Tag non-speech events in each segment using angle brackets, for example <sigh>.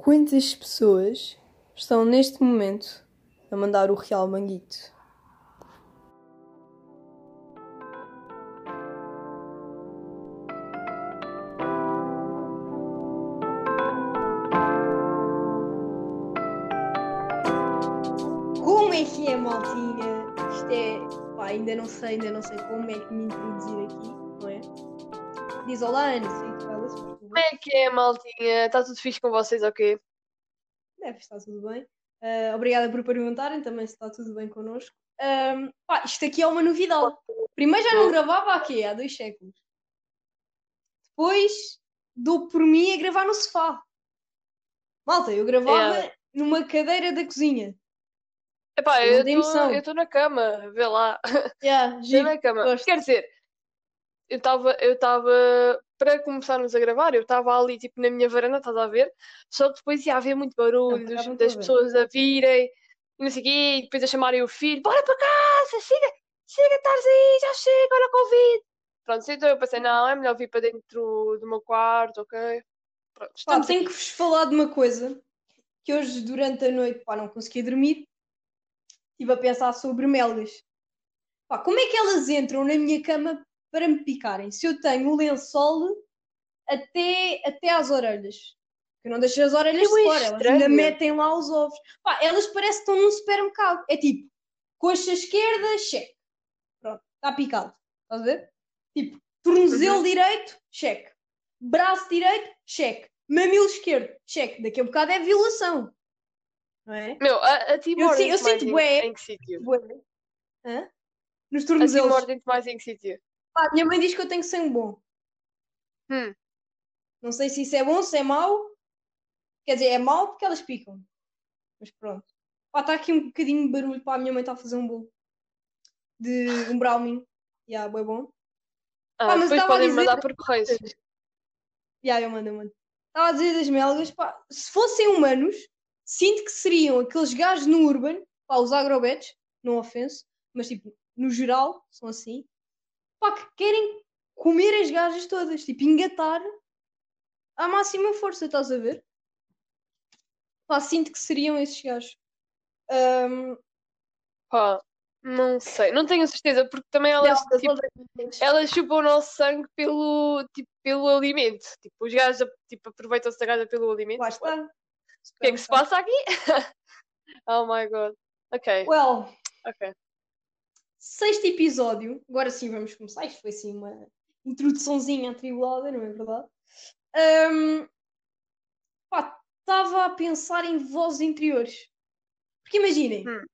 Quantas pessoas estão neste momento a mandar o Real Manguito? Como é que é, maltinha? Isto é. Pá, ainda não sei, ainda não sei como é que me introduzir aqui, não é? Diz olá, Ana, fala-se, por favor. Como é que é, maltinha? Está tudo fixe com vocês, ok? Deve estar tudo bem. Ah, obrigada por perguntarem também se está tudo bem connosco. Ahm, pá, isto aqui é uma novidade. Primeiro já não gravava aqui há dois séculos. Depois dou por mim a gravar no sofá. Malta, eu gravava É. numa cadeira da cozinha. Epá, eu estou na cama, vê lá. Yeah, <laughs> giro. na cama. gosto. Quer dizer, eu estava, eu estava, para começarmos a gravar, eu estava ali, tipo, na minha varanda, estás a ver? Só que depois ia haver muito barulho, das pessoas a virem, e não sei o quê, e depois a chamarem o filho, bora para casa, chega, chega, estás aí, já chega, olha o Covid. Pronto, então eu pensei, não, é melhor vir para dentro do meu quarto, ok? Pronto, Pá, tenho aqui. que vos falar de uma coisa que hoje, durante a noite, pá, não consegui dormir. Estive a pensar sobre melgas. Pá, como é que elas entram na minha cama para me picarem? Se eu tenho o lençol até, até às orelhas. Eu não deixo as orelhas Eu de é fora, elas ainda metem lá os ovos. Pá, elas parecem que estão num supermercado. É tipo, coxa esquerda, cheque. Pronto, está picado. Estás a ver? Tipo, tornozelo Uhum. direito, cheque. Braço direito, cheque. Mamilo esquerdo, cheque. Daqui a bocado é violação. Não é? Meu, a, a ti Eu eu sinto bué. em que sítio? Bué. Hã? Nos A ti tornozelos. mais em que sítio? Pá, minha mãe diz que eu tenho sangue bom. Hum. Não sei se isso é bom, se é mau. Quer dizer, é mau porque elas picam. Mas pronto. Pá, está aqui um bocadinho de barulho. Pá, a minha mãe está a fazer um bolo. De um brownie. Yeah, bem bom. Ah, Pá, mas depois podem dizer- mandar por correio. Yeah, eu mando, eu mando. Estava a dizer das melgas. Pá, se fossem humanos, sinto que seriam aqueles gajos no urban. Pá, os agrobets. Não ofenso. Mas tipo, no geral, são assim. Pá, que querem comer as gajas todas. Tipo, engatar à máxima força, estás a ver? Pá, sinto que seriam esses gajos. Ahm, Pá, não sei, não tenho certeza, porque também elas, não, tipo, elas chupam o nosso sangue pelo, tipo, pelo alimento. Tipo, os gajos tipo, aproveitam-se da gaja pelo alimento. lá O está. que é que se passa aqui? <laughs> oh my god. Ok, Well, ok. Sexto episódio. Agora sim vamos começar. Isto foi assim uma introduçãozinha atribulada, não é verdade? Ahm, pá, estava a pensar em vozes interiores. Porque imaginem, Hum.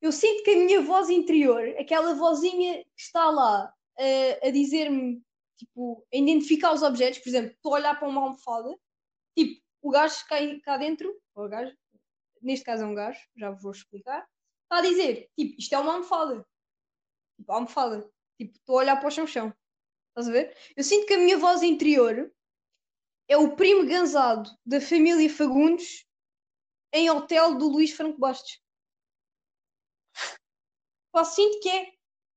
eu sinto que a minha voz interior, aquela vozinha que está lá a, a dizer-me, tipo, a identificar os objetos, por exemplo, estou a olhar para uma almofada, tipo, o gajo cá, cá dentro, ou o gajo, neste caso é um gajo, já vos vou explicar, a dizer, tipo, isto é uma almofada. Tipo, almofada. Tipo, estou a olhar para o chão-chão. Estás a ver? Eu sinto que a minha voz interior é o primo ganzado da família Fagundes em hotel do Luís Franco Bastos. Pá, sinto que é.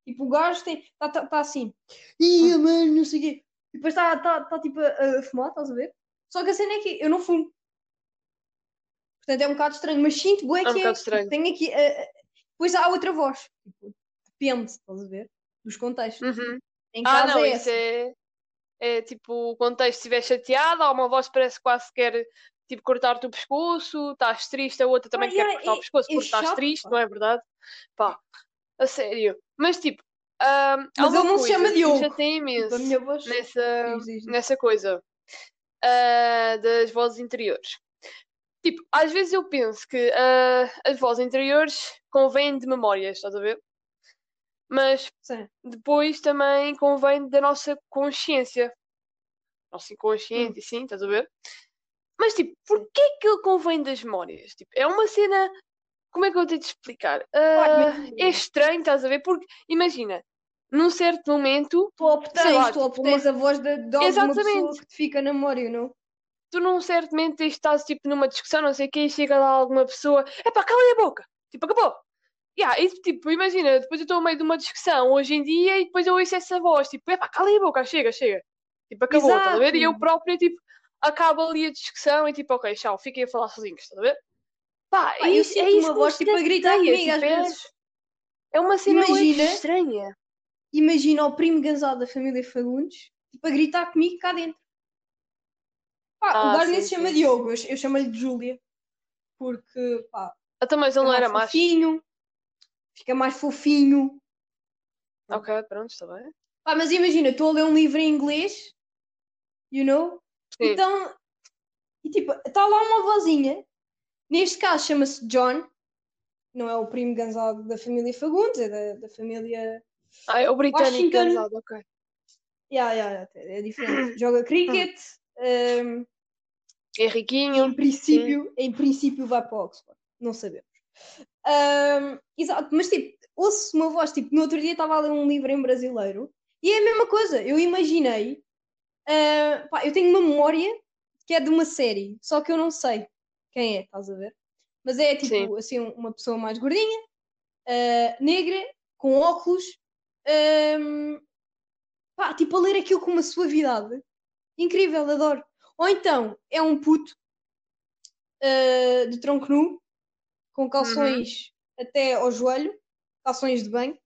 Tipo, o gajo tem. Está tá, tá assim. Ia, mano, não sei o quê. E depois está tá, tá, tipo a, a fumar, estás a ver? Só que a cena é que eu não fumo. Portanto, é um bocado estranho, mas sinto bué É um que Tipo, estranho. tenho aqui. a- a- Depois há outra voz. Tipo, depende, estás a ver? Dos contextos. Uhum. Em Ah, casa não, é isso é, é tipo, o contexto, se estiver chateada, há uma voz que parece que quase quer tipo, cortar-te o pescoço, estás triste, a outra também Pá, quer yeah, cortar o é- pescoço é porque estás chato, triste, pá. não é verdade? Pá, a sério. Mas tipo, há Mas ele não se chama que Diogo. chateia Tipo, imenso nessa, Diz, diz, diz. nessa coisa ah, das vozes interiores. Tipo, às vezes eu penso que ah, as vozes interiores convêm de memórias, estás a ver? Mas Sim. depois também convém da nossa consciência. Nossa inconsciente, sim, estás a ver? Mas tipo, porquê que ele convém das memórias? Tipo, é uma cena. Como é que eu tenho de explicar? Imagina. é estranho, estás a ver? Porque, imagina, num certo momento, Tu obtens, Sei lá, tu tipo, obtens a voz de, de alguma pessoa que te fica na memória, não? Tu num certo momento estás tipo numa discussão, não sei o quê, e chega lá alguma pessoa, epá, cala a boca! Tipo, acabou! Yeah, e, tipo, imagina, depois eu estou no meio de uma discussão hoje em dia e depois eu ouço essa voz, tipo, epá, cala a boca, chega, chega. Tipo, acabou, estás a ver? E eu Exato. própria, tipo, acaba ali a discussão e tipo, ok, tchau, fiquem a falar sozinhos, estás a ver? Pá, Pá, é eu isso, é isso uma voz, tipo, a gritar chateia, comigo às tipo, é- vezes. É uma cena Imagina- estranha. Imagina o primo Gonçalo da família Fagundes, tipo, a gritar comigo cá dentro. Pá, Ah, o nem se chama sim. Diogo, eu, eu chamo-lhe de Júlia. Porque, pá, Até mas fica ele não mais era macho. fofinho, fica mais fofinho. Ok, pronto, está bem. Pá, mas imagina, estou a ler um livro em inglês, you know? Sim. Então, e tipo, está lá uma vozinha, neste caso chama-se John, não é o primo Gonçalo da família Fagundes, é da, da família. Ah, é o britânico Washington. ok. Yeah, yeah, yeah, é diferente. Joga cricket, um, É riquinho. em princípio, em princípio vai para Oxford, não sabemos. Um, exato, mas tipo, ouço uma voz, tipo, no outro dia estava a ler um livro em brasileiro e é a mesma coisa, eu imaginei, ah, pá, eu tenho uma memória que é de uma série, só que eu não sei quem é, estás a ver? Mas é tipo, Sim. assim, uma pessoa mais gordinha, ah, negra, com óculos, ahm, pá, tipo, a ler aquilo com uma suavidade incrível, adoro. Ou então é um puto ah, de tronco nu, com calções até ao joelho, calções de banho.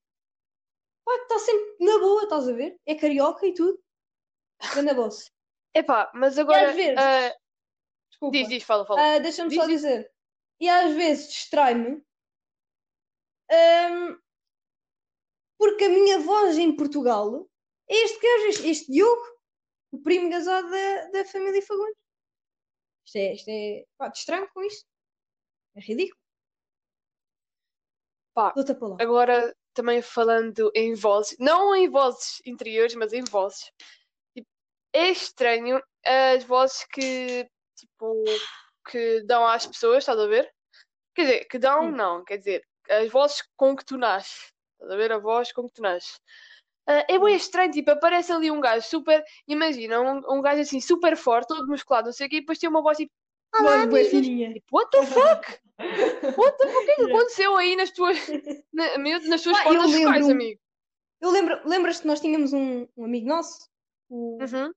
Pá, está sempre na boa, estás a ver? É carioca e tudo. Grande bolsa. <laughs> Epá, mas agora. às vezes- ah, Desculpa. diz, diz, fala, fala. Ah, Deixa-me só diz. dizer. E às vezes distrai-me. ahm, porque a minha voz em Portugal é este gajo, este Diogo, o primo casado da, da família Fagundes. Isto é, isto é. Pá, com isto. É ridículo. Pá. Agora, também falando em vozes, não em vozes interiores, mas em vozes. Tipo, é estranho as vozes que, tipo, que dão às pessoas, estás a ver? Quer dizer, que dão, não, quer dizer, as vozes com que tu nasces. Estás a ver? A voz com que tu nasces. Ah, é bem estranho, tipo, aparece ali um gajo super, imagina, um, um gajo assim super forte, todo musculado, não sei o quê, e depois tem uma voz tipo, Olá, Voz. Tipo, what the fuck? What the fuck? O que é que <laughs> aconteceu aí nas tuas, <laughs> na- nas tuas Ah, cordas vocais, amigo? Eu lembro, lembras-te que nós tínhamos um, um amigo nosso, o, Uhum.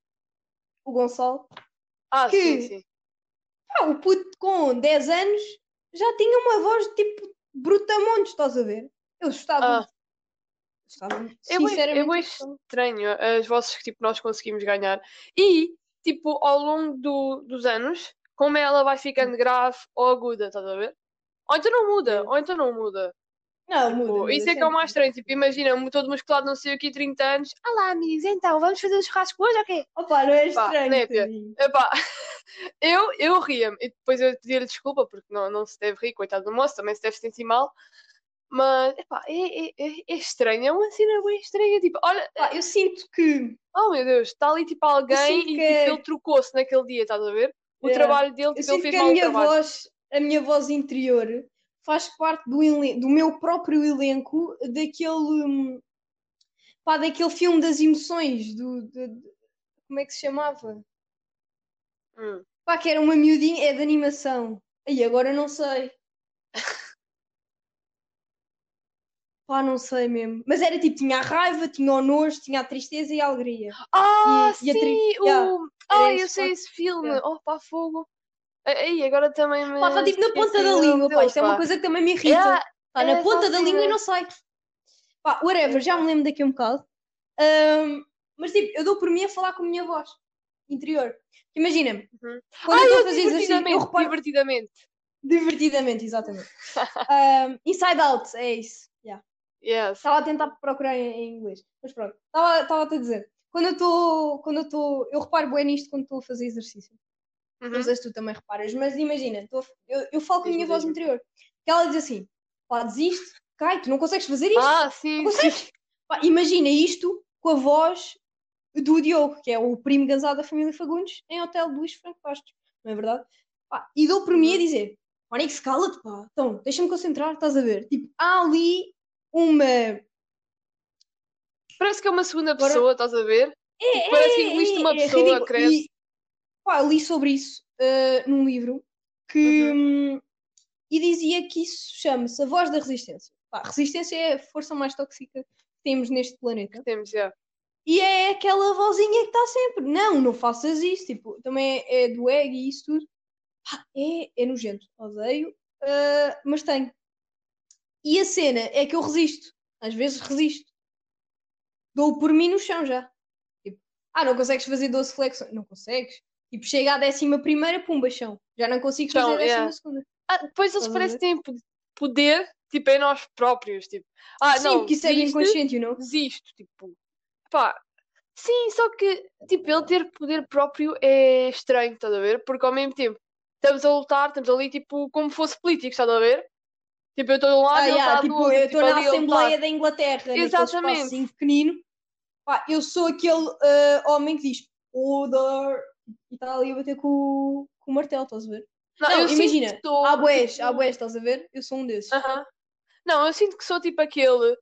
o Gonçalo. Ah, Que- sim, sim. Ah, o puto com 10 anos já tinha uma voz tipo brutamontes, estás a ver? Eu gostava. Ah. É bem, é bem estranho as vozes que tipo, nós conseguimos ganhar. E, tipo, ao longo do- dos anos, como ela vai ficando grave ou aguda, estás a ver? Ou então não muda, Sim. ou então não muda. Não, Tipo, muda, muda isso é que é o mais estranho. Tipo, imagina, todo musculado, não sei o que, 30 anos. Olá, amigos, então, vamos fazer um churrasco hoje ou quê? Opa, não é estranho. népia. Epá, <laughs> eu, eu ria-me e depois eu pedia-lhe desculpa porque não, não se deve rir, coitado do moço, também se deve sentir mal. Mas, epá, é, é, é, é estranho, é uma cena bem estranha. Tipo, olha, Pá, eu sinto que. oh meu Deus, está ali tipo alguém e que é- tipo, ele trocou-se naquele dia, estás a ver? O Yeah. trabalho dele, Eu tipo, ele sinto fez que a mal o minha trabalho. voz, a minha voz interior faz parte do, do meu próprio elenco daquele. hum, Pá, daquele filme das emoções. Do, como é que se chamava? Hum. Pá, que era uma miudinha, é de animação. Aí agora não sei. Pá, não sei mesmo. Mas era tipo, tinha a raiva, tinha o nojo, tinha a tristeza e a alegria. Ah, e a tri- sim! yeah, o... Ah, eu sei esse filme! Yeah. Oh, pá, fogo! Aí, agora também me. Pá, está tipo na ponta da o língua, pá. Isto é uma coisa que também me irrita. Yeah, Está na é ponta da assim, língua e né? não sai. Pá, whatever, já me lembro daqui um bocado. Ahm, mas tipo, eu dou por mim a falar com a minha voz interior. Imagina-me, Uhum. quando Ah, eu estou a fazer exercício, eu divertidamente, reparo divertidamente. divertidamente, exatamente. <laughs> Ahm, inside out, é isso. Yes. Estava a tentar procurar em, inglês. Mas pronto, estava estava-te a dizer. Quando eu estou. Quando eu estou. Eu reparo bem nisto quando estou a fazer exercício. Uhum. Não sei se tu também reparas, mas imagina, eu, eu falo com a minha voz interior. Que ela diz assim: pá, desiste, cai, tu não consegues fazer isto. Ah, sim, Não sim. consegues. Pá, imagina isto com a voz do Diogo, que é o primo casado da família Fagundes, em Hotel Luís Franco Bastos. Não é verdade? Pá, e dou por mim a dizer: Onyx, cala-te, pá. Então, deixa-me concentrar, estás a ver? Tipo, há ali uma. Parece que é uma segunda Agora- pessoa, estás a ver? É, Parece que é, engoliste é, uma é pessoa, ridículo. credo. E, pá, li sobre isso uh, num livro que. hum, e dizia que isso chama-se a voz da resistência. Pá, resistência é a força mais tóxica que temos neste planeta. Temos, já. E é aquela vozinha que está sempre, não, não faças isso, tipo, também é, é do egg e isso tudo. Pá, é, é nojento, odeio, uh, mas tenho. E a cena é que eu resisto, às vezes resisto. Dou por mim no chão já. Tipo, ah, não consegues fazer 12 flexões? Não consegues. Tipo, chega à décima primeira, pumba, chão. Já não consigo fazer a décima yeah. segunda. Ah, depois eles parecem têm poder, tipo, em nós próprios, tipo. Ah, Sim, não, porque isso é inconsciente, não? Desisto, tipo. Pá, sim, só que, tipo, ele ter poder próprio é estranho, estás a ver? Porque ao mesmo tempo estamos a lutar, estamos ali, tipo, como fosse político, estás a ver? Tipo, eu estou de um lado ah, yeah, está tipo, outro. Eu estou tipo, na Assembleia da Inglaterra, Exatamente. assim pequenino. Pá, eu sou aquele uh, homem que diz order e está ali a bater com, com o martelo, estás a ver? Não, não imagina, estou, há boés, tipo... há boés, estás a ver? Eu sou um desses. Uh -huh. Não, eu sinto que sou tipo aquele.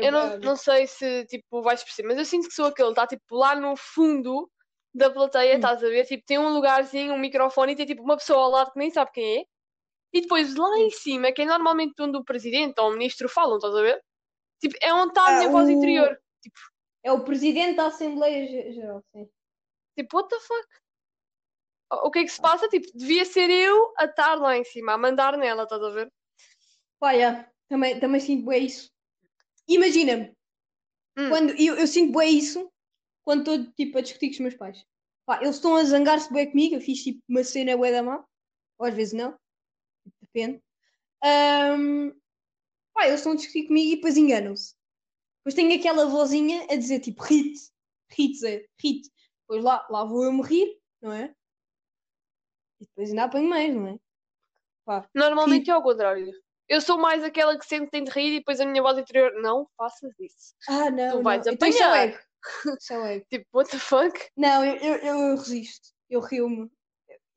Eu não, não sei se tipo vais perceber, mas eu sinto que sou aquele, está tipo lá no fundo da plateia, hum. estás a ver? Tipo, tem um lugarzinho, um microfone e tem tipo uma pessoa ao lado que nem sabe quem é. E depois lá em cima, que é normalmente onde o presidente ou o ministro falam, estás a ver? Tipo, é onde está a minha ah, voz o... interior. Tipo, é o presidente da Assembleia Geral, sim. Tipo, what the fuck? O que é que se passa? Tipo, devia ser eu a estar lá em cima, a mandar nela, estás a ver? Yeah. também, também sinto bem isso. Imagina-me, hum. quando eu, eu sinto bem isso quando estou tipo, a discutir com os meus pais. Pá, eles estão a zangar-se bem comigo, eu fiz tipo uma cena bué da má, ou às vezes não, depende. Um, pá, eles estão a discutir comigo e depois enganam-se. Depois tenho aquela vozinha a dizer tipo, rit, rit, Zé. Depois lá, lá vou eu me rir, não é? E depois ainda apanho mais, não é? Pá, Normalmente rir. é ao contrário. Eu sou mais aquela que sempre tem de rir e depois a minha voz interior, não faças isso. Ah, não. Tu vais não. Então apanhar. Então, isso é ego. <laughs> tipo, what the fuck? Não, eu, eu, eu resisto. Eu rio-me.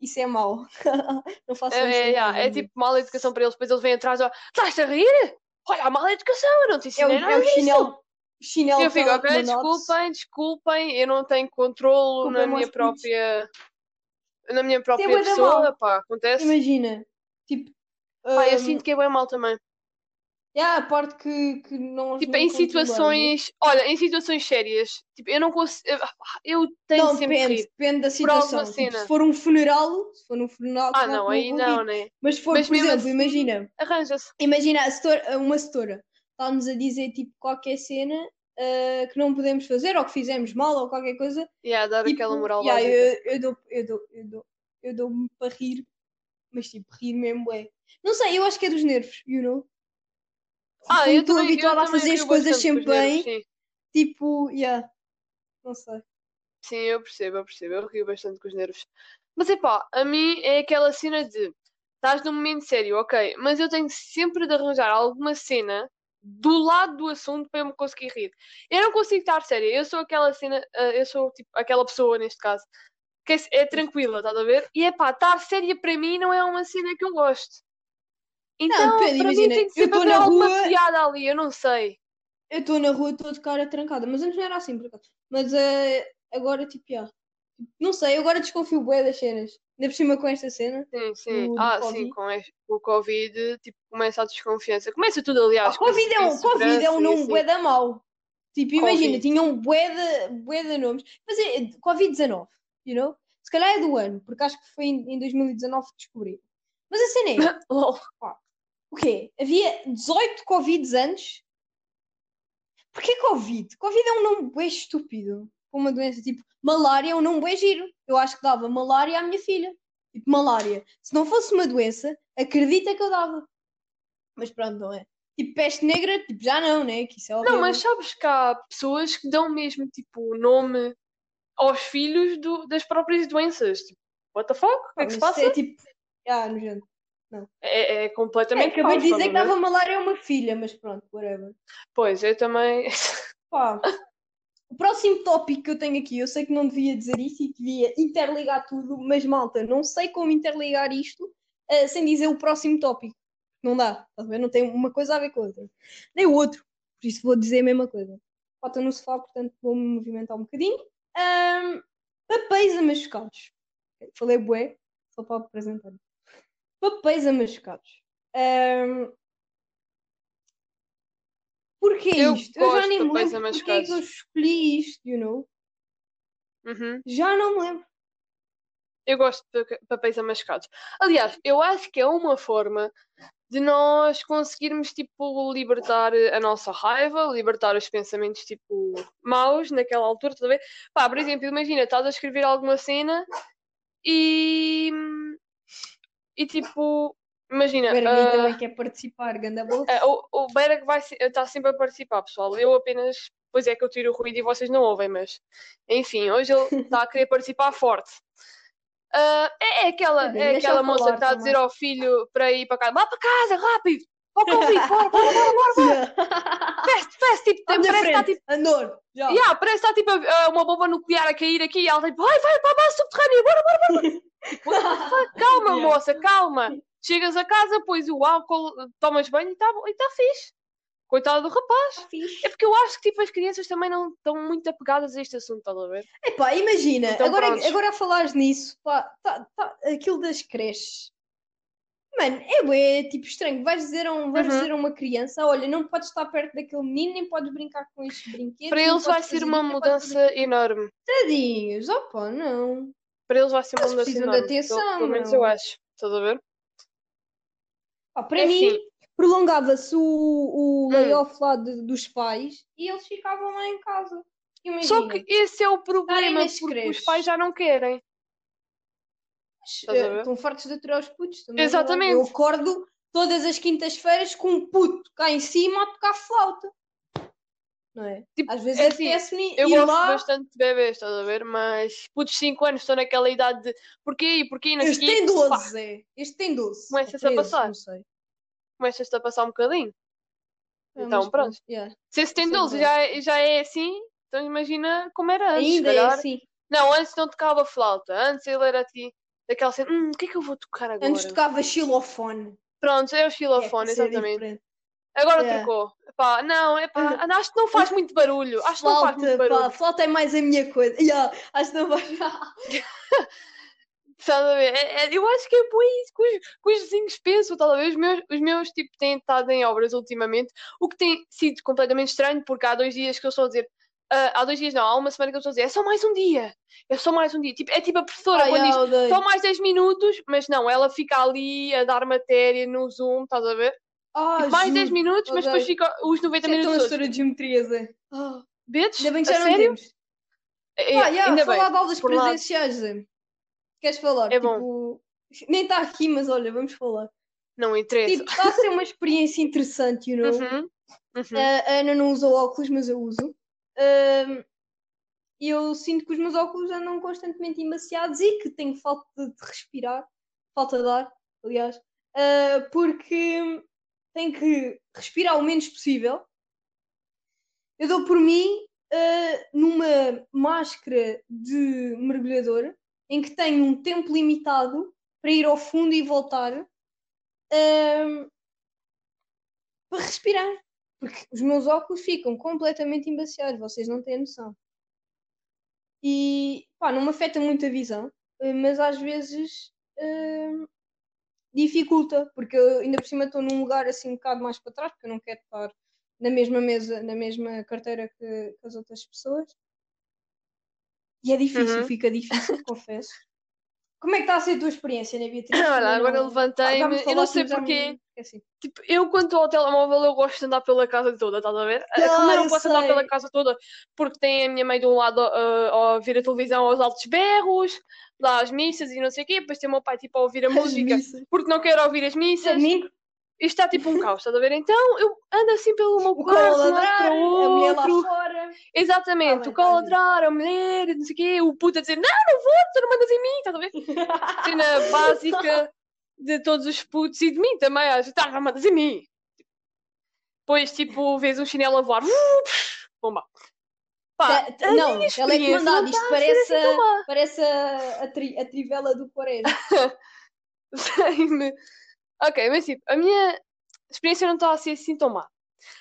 Isso é mau. <laughs> não faço é, é, é, é, tipo mal educação para eles, depois eles vêm atrás e estás a rir? Olha, a mal educação, eu não te ensinei é, nada é o chinelo, chinelo eu fico, ok, desculpem, desculpem, eu não tenho controle na minha própria na minha própria pessoa, pá, acontece. Imagina, tipo. Pá, um... eu sinto que é bem mal também. É a parte que, que não. Tipo, não em situações. Olha, em situações sérias, tipo, eu não consigo. Eu tenho não, sempre depende, depende da situação. Tipo, se for um funeral, se for um funeral. Ah, não, aí não, né? Mas se for, Mas por exemplo, assim, imagina. Arranja-se. Imagina, uma setora está-nos a dizer, tipo, qualquer cena uh, que não podemos fazer ou que fizemos mal ou qualquer coisa. E yeah, dar tipo, aquela moral yeah, eu, eu, dou, eu dou, eu dou, eu dou-me para rir, mas tipo, rir mesmo é. Não sei, eu acho que é dos nervos, you know? Ah, Como eu estou habituada a fazer as coisas sempre bem, tipo, yeah, não sei. Sim, eu percebo, eu percebo, eu rio bastante com os nervos. Mas é pá, a mim é aquela cena de estás num momento sério, ok, mas eu tenho sempre de arranjar alguma cena do lado do assunto para eu me conseguir rir. Eu não consigo estar séria, eu sou aquela cena, eh, eu sou tipo aquela pessoa neste caso, que é, é tranquila, estás a ver? E é pá, estar séria para mim não é uma cena que eu gosto. Então, não, para imagina, mim tem de eu estou na rua piada ali, eu não sei. Eu estou na rua, estou de cara trancada, mas antes não era assim, por acaso. Mas uh, agora, tipo, já. Não sei, agora desconfio bem das cenas. Ainda por cima com esta cena. Sim, sim. Do, do ah, COVID. sim, com este, o Covid, tipo, começa a desconfiança. Começa tudo, aliás. Ah, Covid, é um, COVID é um nome bué da mau. Tipo, imagina, COVID. tinham um bué de, bué de nomes. Mas é Covid-19, you know? Se calhar é do ano, porque acho que foi em, em 2019 que descobri. Mas a cena é. <laughs> oh. O quê? Havia 18 Covids antes? Porquê Covid? Covid é um nome bem estúpido. Uma doença tipo malária é um nome bem giro. Eu acho que dava malária à minha filha. Tipo, malária. Se não fosse uma doença, acredita que eu dava. Mas pronto, não é? Tipo, peste negra, tipo, já não, né? Que isso é não, mas sabes que há pessoas que dão mesmo, tipo, o nome aos filhos do, das próprias doenças. Tipo, what the fuck? O que é que se passa? É tipo, ah, nojento. Não. É, é completamente. É, acabei de dizer que dava malária a uma filha, mas pronto, whatever. Pois, eu também. <laughs> Pá. O próximo tópico que eu tenho aqui, eu sei que não devia dizer isso e devia interligar tudo, mas malta, não sei como interligar isto uh, sem dizer o próximo tópico. Não dá, tá não tem uma coisa a ver com a outra. Nem o outro, por isso vou dizer a mesma coisa. Falta no sofá, portanto vou-me movimentar um bocadinho. Um, papéis amachucados. Falei bué, só para apresentar papéis amachucados. Um, Porquê Eu isto? Eu já nem me lembro porque é que eu amascados. escolhi isto, you know? Uhum. Já não me lembro. Eu gosto de pa- papéis amascados. Aliás, eu acho que é uma forma de nós conseguirmos, tipo, libertar a nossa raiva, libertar os pensamentos, tipo, maus naquela altura, estás a ver? Pá, por exemplo, imagina, estás a escrever alguma cena e... E, tipo, imagina... O Bergui ah, também quer participar, ganda bolsa. ah, o, o Berg vai está sempre a participar, pessoal. Eu apenas... Pois é que eu tiro o ruído e vocês não ouvem, mas... Enfim, hoje ele está <laughs> a querer participar forte. Ah, é, é aquela, é aquela moça que está a dizer ao filho para ir para casa, vá para casa, rápido! O Covid, bora, bora, bora, bora! Fast, fast, tipo, À minha parece que está tipo. Andor, já. Yeah, parece que está tipo ah, uma bomba nuclear a cair aqui e ela tipo, vai, vai para a base subterrânea, bora, bora, bora! <laughs> Calma, Yeah. moça, calma! Chegas a casa, pões o álcool, tomas banho e está e tá fixe. Coitado do rapaz. Tá. É porque eu acho que tipo, as crianças também não estão muito apegadas a este assunto, estás a ver? Epá, imagina, Então, agora, prontos. agora a falares nisso, pá, tá, tá, aquilo das creches. Mano, é bué, tipo estranho. Vais dizer, a um, vais Uhum. dizer a uma criança: olha, não podes estar perto daquele menino, nem podes brincar com estes brinquedos. Para eles vai ser uma fazer mudança enorme. Tadinhos, opa, não. Para eles vai ser uma Eles mudança precisam de enorme. atenção, Pelo, pelo menos eu acho. Estás a ver? Pá, para É mim, assim. prolongava-se o, o Hum. layoff lá de- dos pais e eles ficavam lá em casa. Imagina, Só que esse é o problema, porque creches. os pais já não querem. estás a eh, ver? Estão fartos de aturar os putos também. é Exatamente. Eu acordo todas as quintas-feiras com um puto cá em cima a tocar flauta. Não é? Tipo, Às vezes é assim, apetece-me Eu gosto lá. bastante de bebês, estás a ver? Mas putos 5 anos estão naquela idade de porquê e porquê, não sei Este tem Pá, 12, Zé. Este tem 12. Começa-se Ou a 13, passar. Não sei. Começas-te a passar um bocadinho. Ah, Então, pronto. yeah. Se esse tem Isso é 12 já, é- já é assim, então imagina como era antes. Ainda é assim. Não, antes não tocava flauta. Antes ele era assim, daquela cena, hum, o que é que eu vou tocar agora? Antes tocava xilofone. Pronto, é o que é xilofone, coisa exatamente. Agora Yeah. trocou. Pá, não, é pá, acho que não faz muito barulho. Acho que não faz muito barulho. pá, flauta é mais a minha coisa. <laughs> Yeah, acho que não vai. Estás <laughs> a ver? É- é- eu acho que é por isso que os, que os vizinhos pensam, a ver? Os meus, os meus tipo, têm estado em obras ultimamente, o que tem sido completamente estranho, porque há dois dias que eu estou a dizer. Ah, há dois dias não, há uma semana que eu estou a dizer, é só mais um dia, é só mais um dia. Tipo, é tipo a professora Ai, quando diz odeio. só mais 10 minutos, mas não, ela fica ali a dar matéria no Zoom, estás a ver? Ah, Tipo, mais 10 juro. minutos, mas depois fica os 90 Isso é tão minutos a todos. história de geometria, Zé. Ah, Betes? ainda bem que já não temos. É, Pá, yeah, ainda falar bem. de aulas por presenciais, Zé. Queres falar? É tipo, nem está aqui, mas olha, vamos falar. Não interessa. Tipo, está a ser uma experiência interessante, you know? <laughs> Uhum, uhum. A Ana não usa óculos, mas eu uso. E eu sinto que os meus óculos andam constantemente embaciados e que tenho falta de respirar, falta de ar, aliás, ah, porque tenho que respirar o menos possível. Eu dou por mim ah, numa máscara de mergulhador em que tenho um tempo limitado para ir ao fundo e voltar para respirar. Porque os meus óculos ficam completamente embaciados, vocês não têm noção. E pá, não me afeta muito a visão, eh, mas às vezes hum, dificulta, porque eu ainda por cima estou num lugar assim um bocado mais para trás, porque eu não quero estar na mesma mesa, na mesma carteira que, que as outras pessoas. E é difícil, Uhum. fica difícil, <laughs> confesso. Como é que está a ser a tua experiência, né, Beatriz? Olha, Ainda agora não- levantei-me, eu não sei porquê. esqueci. Tipo, eu quando estou ao telemóvel eu gosto de andar pela casa toda, estás a ver? Ah, Como eu não posso andar pela sei. casa toda porque tem a minha mãe de um lado a, a ouvir a televisão aos altos berros, lá às missas e não sei o quê, depois tem o meu pai tipo a ouvir a As música missas. porque não quer ouvir as missas. Domingo, Isto está tipo um caos, estás a ver? Então eu ando assim pelo meu o quarto, cão a de um lado ladrar, para o a mulher lá outro. fora. Exatamente, Tá o cão a tá ladrar, a mulher, não sei o quê, o puto a dizer não, não vou, tu não mandas em mim, estás a ver? <laughs> Cena básica de todos os putos e de mim também, acho, tá, não mandas em mim. Depois, tipo, vês um chinelo a voar, bomba. Pá, Tá- não, ela é que mandava. Isto tá a ser parece, parece a, a, tri- a trivela do Quaresma. <laughs> Sei-me. Ok, mas tipo, a minha experiência não está a ser assim tão má.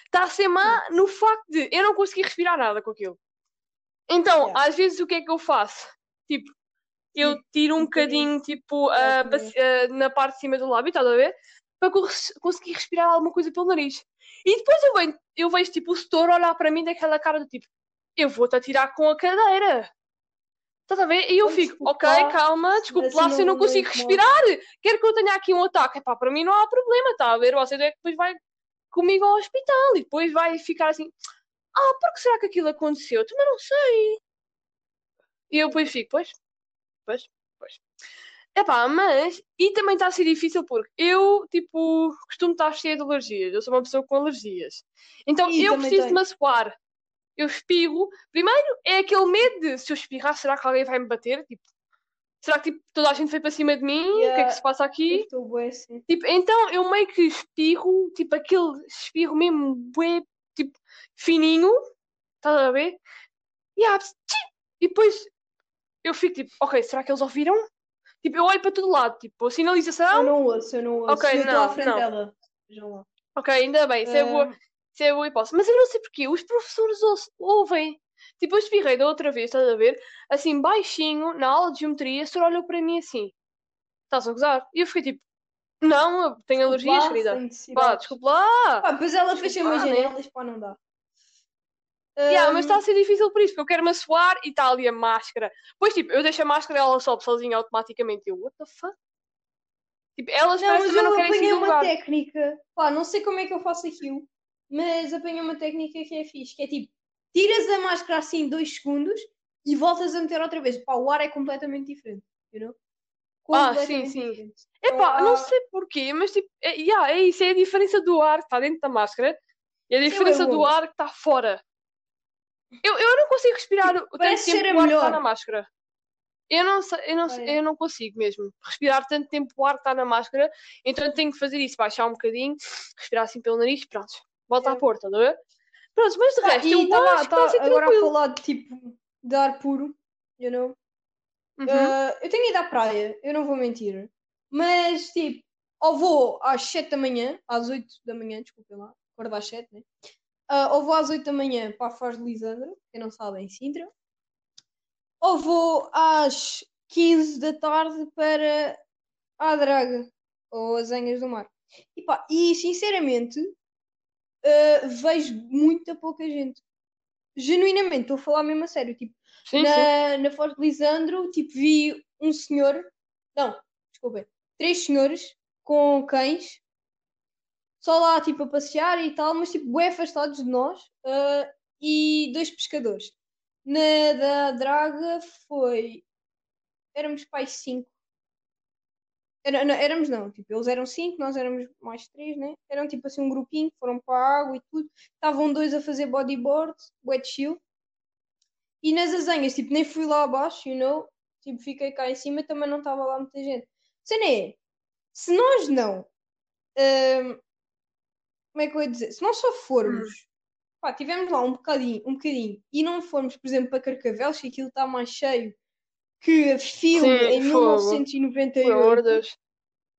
Está a ser má no facto de eu não conseguir respirar nada com aquilo. Então, Yeah. às vezes o que é que eu faço? Tipo, eu Sim, tiro um um bocadinho. tipo, a a- na parte de cima do lábio, estás a ver? para cons- conseguir respirar alguma coisa pelo nariz. E depois eu, venho, eu vejo tipo o setor olhar para mim daquela cara do tipo, eu vou-te atirar com a cadeira. Estás a ver? E eu fico, ok, calma, desculpe assim lá se eu não- consigo respirar. Quero que eu tenha aqui um ataque. Epá, para mim não há problema, está a ver? Você é que depois vai comigo ao hospital e depois vai ficar assim, ah, por que será que aquilo aconteceu? Também não sei. E eu depois fico, pois, pois, pois. Epá, mas, e também está a ser difícil porque eu, tipo, costumo estar cheia de alergias. Eu sou uma pessoa com alergias. Então Ih, eu preciso de tenho. me assoar. Eu espirro. Primeiro é aquele medo de se eu espirrar, será que alguém vai me bater? Tipo, será que tipo, toda a gente foi para cima de mim? O que é que Yeah. se passa Eu aqui? estou bué assim. Tipo, então eu meio que espirro, tipo aquele espirro mesmo bué, tipo, fininho, estás a ver? E, e depois eu fico tipo, ok, será que eles ouviram? Tipo, eu olho para todo lado, tipo, a Eu sinalização, não ouço, eu não ouço. Ok, eu estou à não, frente não. dela. Ok, ainda bem, isso é boa, isso é boa hipótese. Mas eu não sei porquê, os professores ouvem. Tipo, eu espirrei da outra vez, estás a ver? Assim, baixinho, na aula de geometria, a senhora olhou para mim assim, estás a gozar? E eu fiquei tipo, não, eu tenho alergias, lá, querida. Pá, desculpa lá. Pá, depois ela fecha Desculpa umas lá, né? janelas, pá, não dá. Yeah, mas Ahm, está a ser difícil por isso, porque eu quero-me assoar e está ali a máscara. Pois, tipo, eu deixo a máscara e ela sobe sozinha automaticamente. E eu, what the fuck? Tipo, elas Não, mas também não eu querem sair do uma lugar. técnica. Pá, não sei como é que eu faço aquilo, mas apanhei uma técnica que é fixe, que é tipo, tiras a máscara assim dois segundos e voltas a meter outra vez. Pá, o ar é completamente diferente, you know? Ah, sim, sim. diferente. Epá, Então, não há- sei porquê, mas tipo, é, yeah, é isso, é a diferença do ar que está dentro da máscara e a é diferença do ar que está fora. Eu, eu não consigo respirar o tanto tempo o ar que está na máscara. Eu não, sei, eu, não, eu não consigo mesmo respirar tanto tempo o ar que está na máscara, então tenho que fazer isso, baixar um bocadinho, respirar assim pelo nariz, pronto, volta É. à porta, estás a ver? Pronto, mas de Ah, resto, eu e tava- acho que está a tava ser agora a falar de tipo de ar puro, you know? Uhum. Ah, eu tenho ido à praia, eu não vou mentir. Mas tipo, ou vou às 7 da manhã, às 8 da manhã, desculpem lá, acordo às 7, né? Ah, ou vou às 8 da manhã para a Foz de Lisandro, quem não sabe, é em Sintra. Ou vou às 15 da tarde para a Draga, ou as Anhas do Mar. E, pá, e sinceramente, ah, vejo muita pouca gente. Genuinamente, estou a falar mesmo a sério. Tipo, sim, sim. na, na Foz de Lisandro, tipo, vi um senhor, não, desculpem, três senhores com cães, só lá, tipo, a passear e tal, mas, tipo, bem afastados de nós, ah, e dois pescadores. Na da Draga foi, éramos pais cinco. Era, não, éramos não, tipo, eles eram cinco, nós éramos mais três, né? Eram tipo assim um grupinho, foram para a água e tudo. Estavam dois a fazer bodyboard, wet chill. E nas azanhas, tipo, nem fui lá abaixo, you know? Tipo, fiquei cá em cima, também não estava lá muita gente. Cena é, se nós não. hum, como é que eu ia dizer? Se nós só formos. Pá, tivemos lá um bocadinho, um bocadinho e não formos, por exemplo, para Carcavelos, que aquilo está mais cheio que a filme Sim, em fogo. 1998. Por amor de Deus.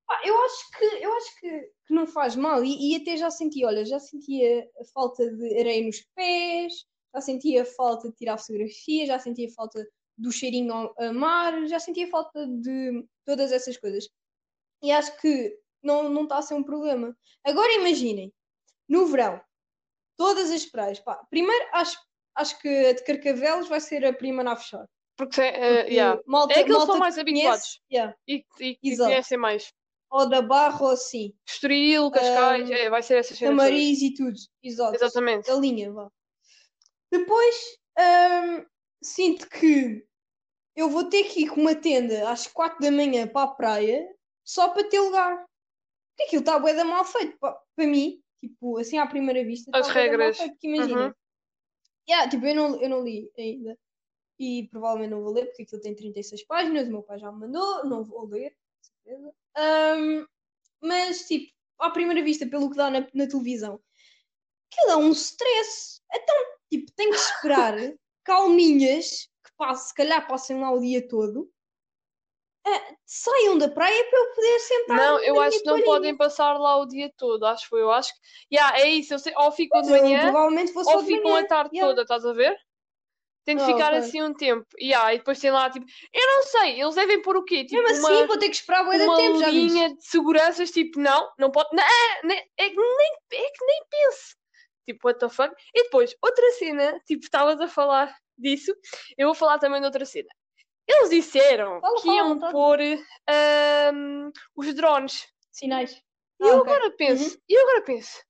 Pá, eu acho que, eu acho que, que não faz mal e, e até já senti, olha, já sentia a falta de areia nos pés, já sentia a falta de tirar fotografia, já sentia a falta do cheirinho a mar, já sentia a falta de todas essas coisas. E acho que não não está a ser um problema. Agora imaginem, no verão, todas as praias, pá, primeiro acho, acho que a de Carcavelos vai ser a primeira a fechar. Porque, eh, porque yeah. malta, É que eles são mais habituados. yeah, E, e, e conhecem mais. ou da Barra ou assim, Estoril, Cascais, Ahm, é, vai ser essas cenas. Tamariz e tudo. Exato. Exatamente. A linha, vá. Depois, hum, sinto que eu vou ter que ir com uma tenda às 4 da manhã para a praia só para ter lugar. Porque aquilo está bué da mal feito pa- para mim. Tipo, assim à primeira vista. As regras. feito, Porque imagina. Uhum. Yeah, tipo, eu não, eu não li ainda. E provavelmente não vou ler porque aquilo tem 36 páginas. O meu pai já me mandou. Não vou ler, com certeza. Hum, mas, tipo, à primeira vista, pelo que dá na, na televisão, aquilo é um stress. Então, tipo, tem que esperar <laughs> calminhas que passe, se calhar passem lá o dia todo. ah, saiam da praia para eu poder sentar Não, eu acho que não podem passar lá o dia todo, acho que foi. Eu acho que. Yeah, é isso, eu sei, ou ficam de manhã ou ficam a tarde Yeah. toda, estás a ver? Tem de Ah, ficar ok. assim um tempo. E, ah, e depois tem lá, tipo, eu não sei, eles devem pôr o quê? Tipo, Mesmo uma, assim, vou ter que esperar bué de tempo, já linha de seguranças, tipo, não, não pode. Não, é, nem- é, que nem, é que nem pense. Tipo, what the fuck? E depois, outra cena, tipo, estavas a falar disso, eu vou falar também de outra cena. Eles disseram Fala, que fala, iam vontade. pôr ahm, os drones. Sinais. E Ah, eu ok. agora penso, e eu agora penso,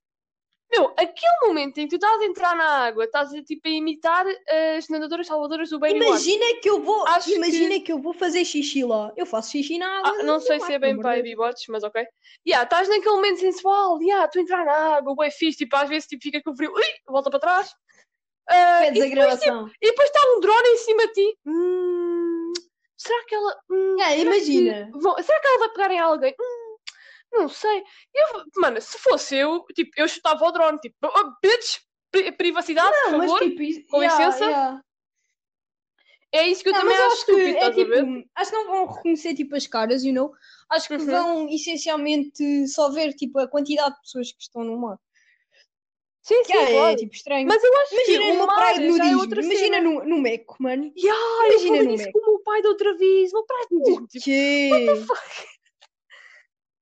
meu, aquele momento em que tu estás a entrar na água, estás a, tipo, a imitar as nadadoras salvadoras do Baywatch. Imagina que eu vou, Acho imagina que... eu vou fazer xixi lá. Eu faço xixi na água. Ah, não sei se é bem Deus. Baywatch, mas ok. Yeah, estás naquele momento sensual, yeah, tu entrar na água, bué fixe, tipo, às vezes tipo, fica com frio, ui, volta para trás. Ah, Pedes e, a depois, tipo, gravação. e depois está um drone em cima de ti. Hum, será que ela. hum, Yeah, será que imagina. vão- será que ela vai pegar em alguém? Hum, não sei. Eu, mano, se fosse eu, tipo, eu chutava o drone, tipo, oh, bitch, pri- privacidade, Não, por mas favor. tipo, isso- com yeah, licença. yeah. É isso que eu Não, também eu acho acho que estúpido, é tipo, acho que não vão reconhecer tipo as caras, you know? Acho que Uhum. vão essencialmente só ver tipo a quantidade de pessoas que estão no mar. Sim, Que sim, é, claro. tipo estranho. Mas eu acho Imagina que o numa mar praia de é nudismo. outra Imagina no, no Meco, mano. Yeah, eu Imagina falei no disso Mac. com o meu pai da outra vez. Meu pai me O diz, tipo, quê?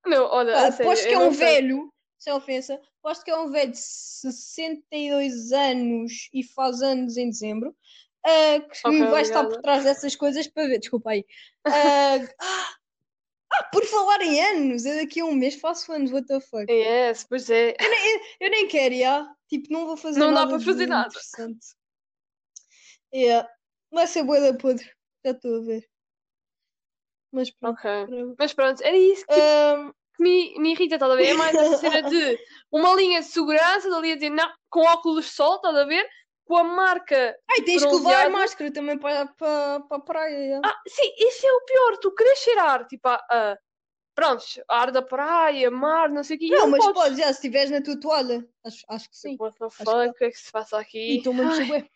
Não, olha, Pá, a sério, aposto que eu é um não sei. velho, sem ofensa, aposto que é um velho de 62 anos e faz anos em dezembro, ah, que Ok, vai estar por obrigada. trás dessas coisas para ver, desculpa aí. Ah, <laughs> ah, ah, por falar em anos, eu daqui a um mês faço anos, what the fuck. Yes, pois é. Eu nem quero, já. Tipo, não vou fazer Não dá nada para fazer nada. interessante. Yeah. Vai ser boa da podre, já estou a ver. Mas pronto. Ok. para- Mas pronto, era isso Ah, que me, me irrita, estás a ver? É mais essa <laughs> cena de uma linha de segurança, dali a dizer, não, com óculos de sol, estás a ver? Com a marca. ai, tens que levar máscara também para, para, para a praia. Ah, sim, isso é o pior. Tu queres cheirar, tipo, a. a prontos, ar da praia, mar, não sei o quê. e Não, mas podes. podes, já, se estiveres na tua toalha. Acho, acho que sim. What the que fuck, o que é que se passa aqui? E estou-me a mexer Ai, bué.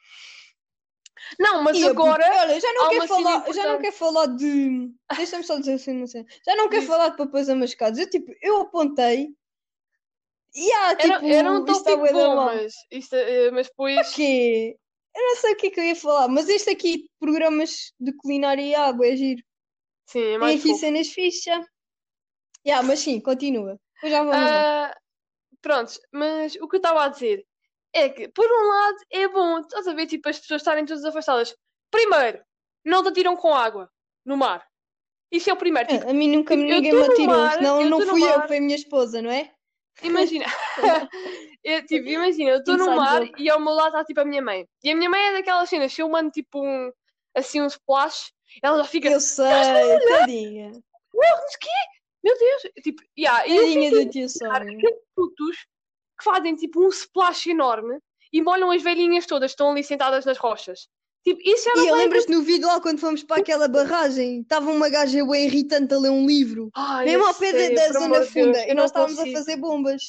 Não, mas Ia, agora. olha, já não quero falar, já não quero falar de. Deixa-me só dizer assim, não sei. Já não quero falar de papéis amascados. Eu tipo, eu apontei. E há Era, tipo, era um isto da bom, mas, isto, eh, mas depois. quê? Eu não sei o que é que eu ia falar, mas este aqui, programas de culinária e água, é giro. Sim, é Tem mais aqui fofo. cenas fichas. Yeah, mas sim, continua. Depois já vamos lá. Ah, pronto, mas o que eu estava a dizer é que, por um lado, é bom, estás a ver, tipo, as pessoas estarem todas afastadas. Primeiro, não te atiram com água no mar. Isso é o primeiro. Tipo, a mim nunca ninguém me atirou, mar, senão não fui eu, foi a minha esposa, não é? imagina. <laughs> eu, tipo, imagina, eu estou no mar joke. e ao meu lado está tipo a minha mãe. E a minha mãe é daquelas cenas, se eu mando tipo um, assim um splash, ela já fica, Eu sei, tadinha. mas quê? Meu Deus! Tipo, yeah, e eu Tadinha fico tia imaginar Sónia. aqueles putos que fazem tipo um splash enorme e molham as velhinhas todas, que estão ali sentadas nas rochas. Tipo, isso já não E eu lembras-te no vídeo lá quando fomos para aquela barragem? Estava uma gaja bem irritante a ler um livro. Ai, Mesmo ao pé da- sei, da por zona amor de funda. Deus, e nós estávamos a fazer bombas.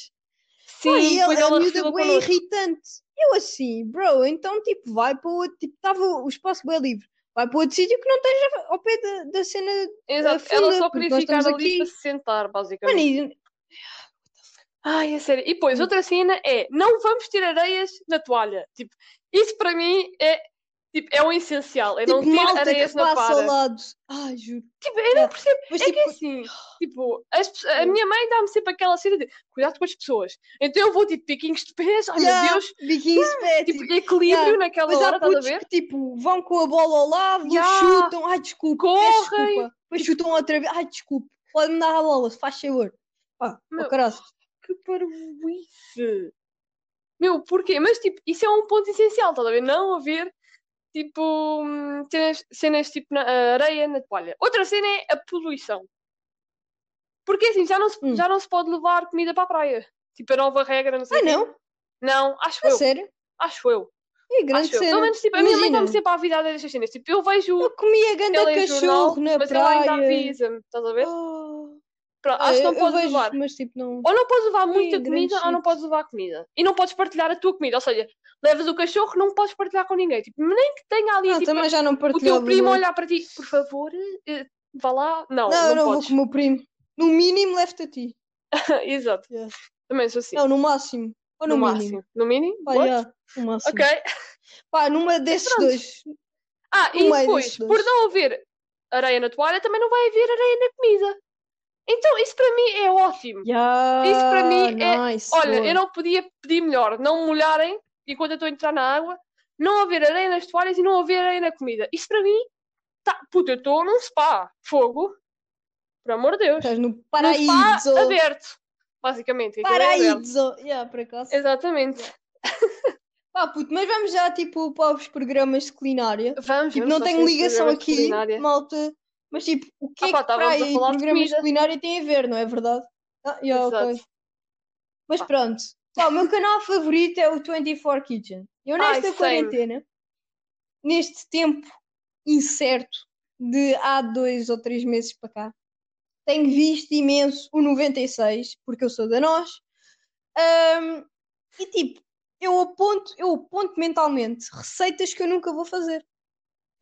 Sim, Pá, e depois ela, a ela miúda bem irritante. Eu assim, bro, então tipo, vai para outro, tipo, estava o espaço bem livre. Vai para outro sítio que não esteja ao pé da, da cena. Exato, funda, ela só queria ficar ali aqui. para se sentar, basicamente. Mano, Ai, é sério. E depois, outra cena é, não vamos ter areias na toalha. Tipo, isso para mim é, tipo, é o essencial, é não tipo, ter malta que areias na passa ao lado. Ai, juro. Tipo, eu não Yeah. percebo. Mas É tipo, que é assim, <gasps> tipo, as a minha mãe dá-me sempre aquela cena de cuidado com as pessoas. Então eu vou tipo piquinhos de pés, ai yeah, meu Deus, biquinhos pé, tipo, tipo, equilíbrio yeah. naquela Mas hora, estás a ver? que tipo vão com a bola ao lado, Yeah. chutam, ai desculpa, Correm. desculpa. Depois chutam outra vez, ai desculpa, pode-me dar a bola, se faz favor. Pá, Meu, oh. Que parvoíce! Meu, porquê? Mas tipo, isso é um ponto essencial, estás a ver? Não haver tipo hum, cenas, cenas tipo na areia na toalha. Outra cena é a poluição. Porque assim, já não se, Hum. já não se pode levar comida para a praia. Tipo, a nova regra, não sei Ah quê. não? Não, acho A eu. sério? Acho eu. É grande Acho eu. cena. Pelo menos, tipo, a minha mãe está-me sempre a avisar destas cenas. Tipo, eu vejo eu comia ganda cachorro na mas ela ainda praia. avisa-me. Estás a ver? Oh. Pronto, Ah, acho que não podes vejo, levar. mas tipo não. Ou não podes levar muita grande comida ou não podes levar comida. E não podes partilhar a tua comida. Ou seja, levas o cachorro, não podes partilhar com ninguém. Tipo, nem que tenha ali Ah, tipo, também já não o teu primo não. olhar para ti, por favor, eh, vá lá. Não, Não, não, eu não vou podes. com o meu primo. No mínimo, leve-te a ti. <laughs> Exato. Yeah. Também sou assim. Não, no máximo. Ou no, no mínimo. máximo. No mínimo? Pá, yeah, no máximo. Ok. Pá, numa desses pronto. dois. Ah, No e depois, por não haver areia na toalha, também não vai haver areia na comida. Então, isso para mim é ótimo. Yeah, Isso para mim é- nice, Olha, boa. eu não podia pedir melhor. Não molharem enquanto eu estou a entrar na água, não haver areia nas toalhas e não haver areia na comida. Isso para mim, tá, puta, eu estou num spa. Fogo. Por amor de Deus. Estás no Num spa paraíso. aberto. Basicamente. aquilo é. Paraíso. Yeah, por acaso. Exatamente. <laughs> Pá, puto, mas vamos já tipo para os programas de culinária. Vamos, Tipo, vamos não tenho ligação aqui, malta. Mas tipo, o que Ah é pá, que para aí programas de comida. culinária têm a ver, não é verdade? Ah, yeah, ok. Exato. Mas Pá. pronto. Pá, o meu canal favorito é o 24 Kitchen. Eu Ai, nesta same. quarentena, neste tempo incerto de há dois ou três meses para cá, tenho visto imenso o 96, porque eu sou da nós. Ahm, e tipo, eu aponto, eu aponto mentalmente receitas que eu nunca vou fazer.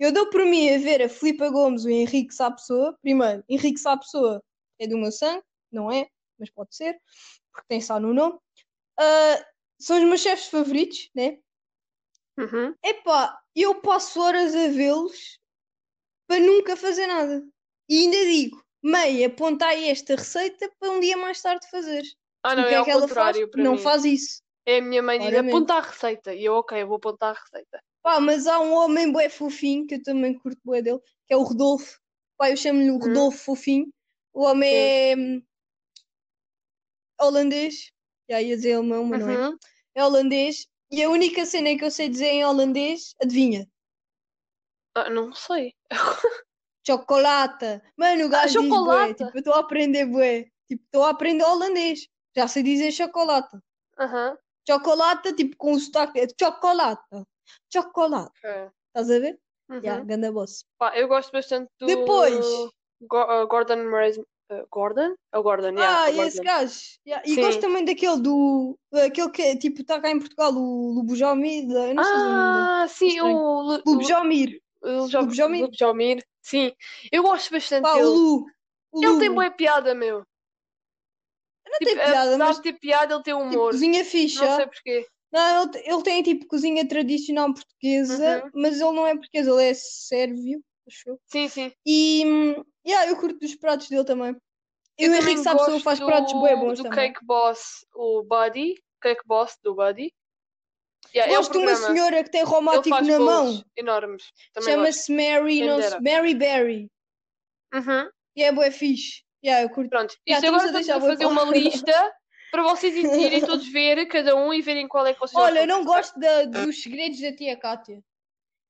Eu dou por mim a ver a Filipa Gomes, o Henrique Sapessoa. Primeiro, Henrique Sapessoa é do meu sangue, não é? Mas pode ser, porque tem só no nome. Ah, são os meus chefes favoritos, né? Uhum. Epá, eu passo horas a vê-los para nunca fazer nada. E ainda digo, meia, aponta aí esta receita para um dia mais tarde fazer. Ah, não, o que é é que ela faz? Não mim. faz isso. É a minha mãe diz, aponta a receita. E eu, ok, eu vou apontar a receita. Pá, mas há um homem bué fofinho, que eu também curto bué dele, que é o Rodolfo. Pá, eu chamo-lhe o Hum. Rodolfo fofinho. O homem é hum, holandês. Já ia dizer alemão, mas não é. Uhum. É holandês. E a única cena que eu sei dizer em holandês, adivinha? Ah, não sei. <laughs> Chocolata. Mano, o gajo diz bué. Tipo, eu estou a aprender bué. Tipo, estou a aprender holandês. Já sei dizer chocolate. Aham. Chocolate, tipo, com o sotaque. é Chocolate. Chocolate. Ok. Estás a ver? Uhum. Já, ganda boss. Pá, eu gosto bastante do. Depois. Go- uh, Gordon Murray. uh, Gordon? É o Gordon, yeah, Ah, é e esse Gordon. gajo. Yeah, E Sim. gosto também daquele do. Aquele que tipo está cá em Portugal, o Lubujomir. Nome Ah, sim, estranho. o. Lu-. Lubujomir. Lu- Lu- Lubujomir? Lubujomir. Sim, eu gosto bastante Pá, o dele. Lu. O Ele Lu. tem boa piada, meu. Não Tipo, tem piada, mas de ter piada, ele tem tipo, humor. cozinha fixa. Não sei porquê. Não, ele, ele tem tipo cozinha tradicional portuguesa, Uhum. mas ele não é português, ele é sérvio, acho eu. Sim, sim. E yeah, eu curto dos pratos dele também. E o Henrique sabe se gosto faz pratos bué bons do também. Cake Boss, o Buddy. Cake Boss do Buddy. Yeah, é Gosto de uma senhora que tem Ele romótico faz na mão. enormes. Chama-se Mary, não Mary Berry. Uhum. E é bué fixe. Yeah, eu curto. Pronto. Isto estamos agora a estamos a bué fazer uma lista <laughs> para vocês irem <laughs> todos ver cada um e verem qual é que vocês Olha, eu não gosto da- dos segredos da tia Cátia.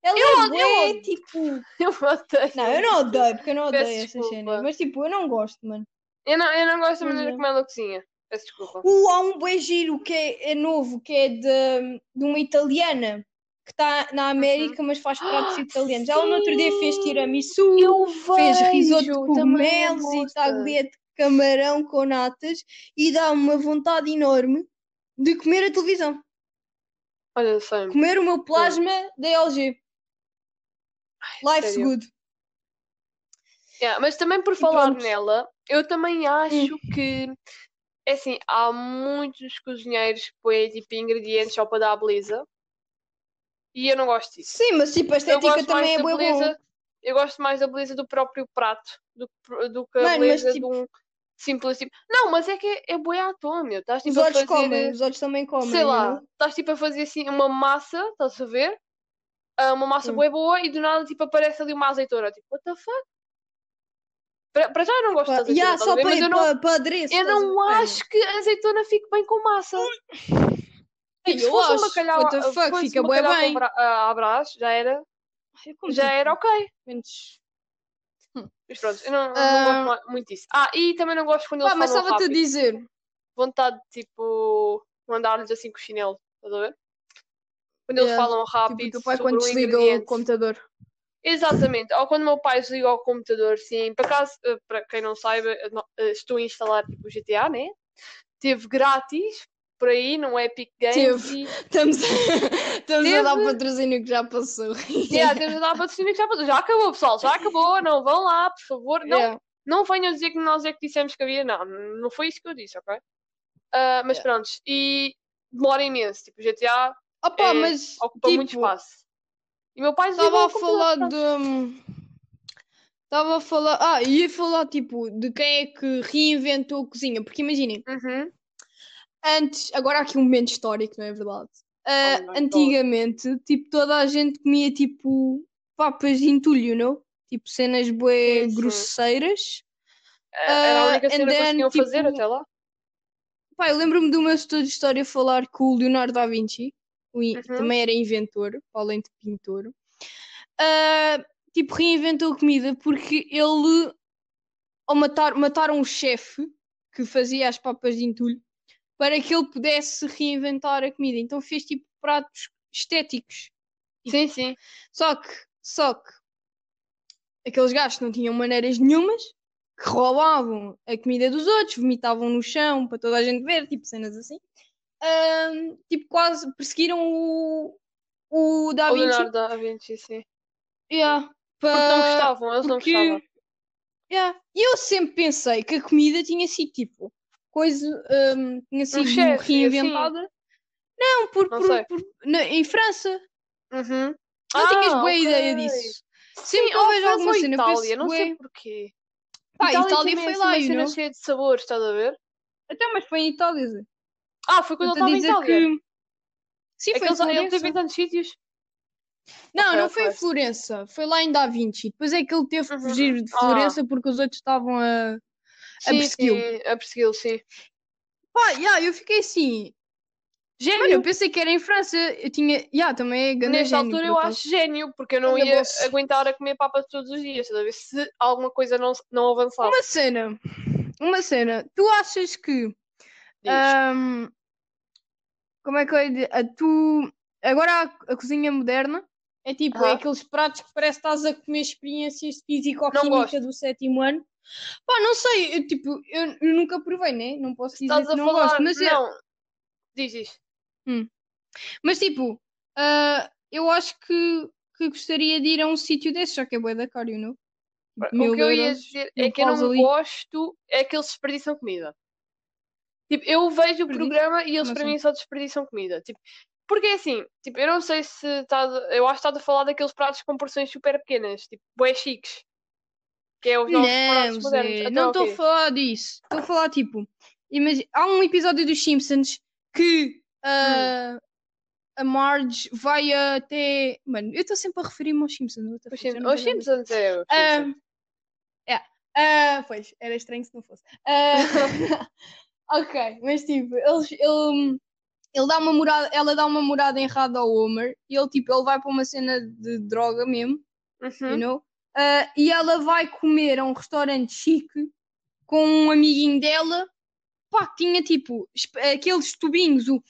Ela Eu é odeio- bué, tipo... <laughs> Eu odeio. Não, eu não odeio, porque eu não Peço odeio essas desculpa. cenas. Mas tipo, eu não gosto, mano. Eu não, eu não gosto da maneira Uhum. como ela cozinha. Peço desculpa. Uh, há um bué giro que é, é novo, que é de, de uma italiana que está na América, mas faz pratos <gasps> italianos. Ela no outro dia fez Sim. tiramisu, fez risoto de é cogumelos e gosto. Camarão com natas e dá uma vontade enorme de comer a televisão. Olha, sei. Comer o meu plasma da LG. Life's sério. good. Yeah, mas também por falar pronto. nela, eu também acho que é assim, há muitos cozinheiros que põem tipo ingredientes só para dar a beleza. E eu não gosto disso. Sim, mas tipo, a estética também é bom. beleza. Eu gosto mais da beleza do próprio prato do, que- do que a Mano, mas, beleza tipo- de um simples tipo. Não, mas é que é, é bué à toa, meu. Estás Os tipo a olhos fazer. comem, os olhos também comem. sei lá, estás tipo a fazer assim uma massa, estás a ver? Ah, uma massa Hum. bué boa e do nada tipo aparece ali uma azeitona. Tipo, what the fuck? Para, já eu não gosto de azeitona, yeah, só para, mas eu não, para, para adereço. eu não ver? acho que a azeitona fique bem com massa. Ei, se eu fosse um acho. bacalhau, What the fuck, fica um com bem. brás, já era, já tipo, era ok. menos- Mas pronto, eu não, não Ah. gosto mu- muito disso. Ah, e também não gosto quando eles mas falam estava-te a rápido. dizer. Vontade de, tipo, mandar-lhes assim com o chinelo, estás a ver? Quando eles Yeah, falam Tipo, rápido o teu pai sobre quando um desliga o ingrediente. computador. Exatamente, ou quando o meu pai desliga o computador, sim. Por acaso, eh, para quem não saiba, eh, estou a instalar tipo, o GTA, né? Teve grátis por aí no Epic Games Teve. e Estamos, a, <laughs> estamos a dar Teve. patrocínio que já passou. <laughs> yeah, temos a dar patrocínio que já, passou. já acabou, pessoal, já acabou. Não vão lá, por favor. Não, Yeah. não venham dizer que nós é que dissemos que havia. Não, não foi isso que eu disse, ok? Ah, mas Yeah. pronto, e demora imenso. Tipo, o GTA Opa, É, mas ocupa muito tipo, espaço. E o meu pai Estava a o falar de. Estava a falar. Ah, ia falar tipo de quem é que reinventou a cozinha. Porque imaginem, Uhum. Antes. Agora há aqui um momento histórico, não é verdade? Ah, Oh my God. antigamente, tipo, toda a gente comia tipo papas de entulho, know? Tipo, cenas bué Sim, grosseiras. Era a única Ah, cena and que then, conseguiam fazer tipo, até lá. Pá, eu lembro-me do meu estudo de história falar que o Leonardo da Vinci in- Uhum. também era inventor, além de pintor. ah, tipo, reinventou a comida porque ele, ao matar, mataram o chefe que fazia as papas de entulho para que ele pudesse reinventar a comida. Então fez tipo pratos estéticos. Sim, sim. Só que, só que aqueles gajos não tinham maneiras nenhumas, que roubavam a comida dos outros, vomitavam no chão para toda a gente ver, tipo cenas assim. Ahm, tipo, quase perseguiram o, o Da O Vinci. Leonardo da Vinci, sim. Yeah, Porque não gostavam, eles não porque- gostavam. yeah. E eu sempre pensei que a comida tinha sido tipo coisa, ahm, tinha sido chefe, assim. reinventada. Não, por, Não por- por- na- em França. Uhum. Não tinhas Ah, boa ok. ideia disso. Sim, Sempre que eu ou vejo alguma cena, Itália, penso, não sei porquê. Pá, Itália Itália também foi é lá, cena know? cheia de sabores, estás a ver? Até, mas foi em Itália. Zé. Ah, foi quando ele estava em Itália. que. Sim, É foi em ele, ele teve em tantos sítios. Não, Ok, não foi em. Florença. Foi lá em Da Vinci. Depois é que ele teve que Uhum. fugir de Ah. Florença porque os outros estavam a. Sim, persegui-lo. sim, a persegui-lo, sim. Pá, yeah, eu fiquei assim. Gênio. Mano, eu pensei que era em França. Eu tinha. Yeah, também é grande Nesta altura eu acho gênio, porque eu não ia aguentar a comer papas todos os dias, estás a ver? Se alguma coisa não, não avançava. Uma cena. Uma cena. Tu achas que. Ahm, como é que eu ia dizer? A tu. Agora a, a cozinha moderna é tipo, é Aham. aqueles pratos que parece que estás a comer experiências físico-química do sétimo ano. Pá, não sei, eu, tipo, eu, eu nunca provei, né? Não posso dizer Estás que a não falar. gosto, mas, é- Não. Diz, diz. mas tipo, ah, eu acho que, que gostaria de ir a um sítio desse, já que é bué da caro, you know? Tipo, O que eu ia dizer é que eu não ali. gosto é que eles desperdiçam comida. Tipo, eu vejo o programa e eles Como para assim? mim só desperdiçam comida. Tipo, porque é assim, tipo, eu não sei se estás. Eu acho que estás a falar daqueles pratos com porções super pequenas, tipo, bué chiques. Que é os novos Não, modernos. Não o estou a falar disso. Estou a falar, tipo, imagi- há um episódio dos Simpsons que ah, a Marge vai até. Mano, eu estou sempre a referir-me aos Simpsons. the Os Sim-. Simpsons é. os Ah, Simpsons. Ah, pois, era estranho se não fosse. Ah, <laughs> ok, mas tipo, eles, ele, ele dá uma morada, ela dá uma morada errada ao Homer e ele tipo, ele vai para uma cena de droga mesmo, you Uhum. know? Ah, e ela vai comer a um restaurante chique com um amiguinho dela, pá, tinha tipo aqueles tubinhos, o,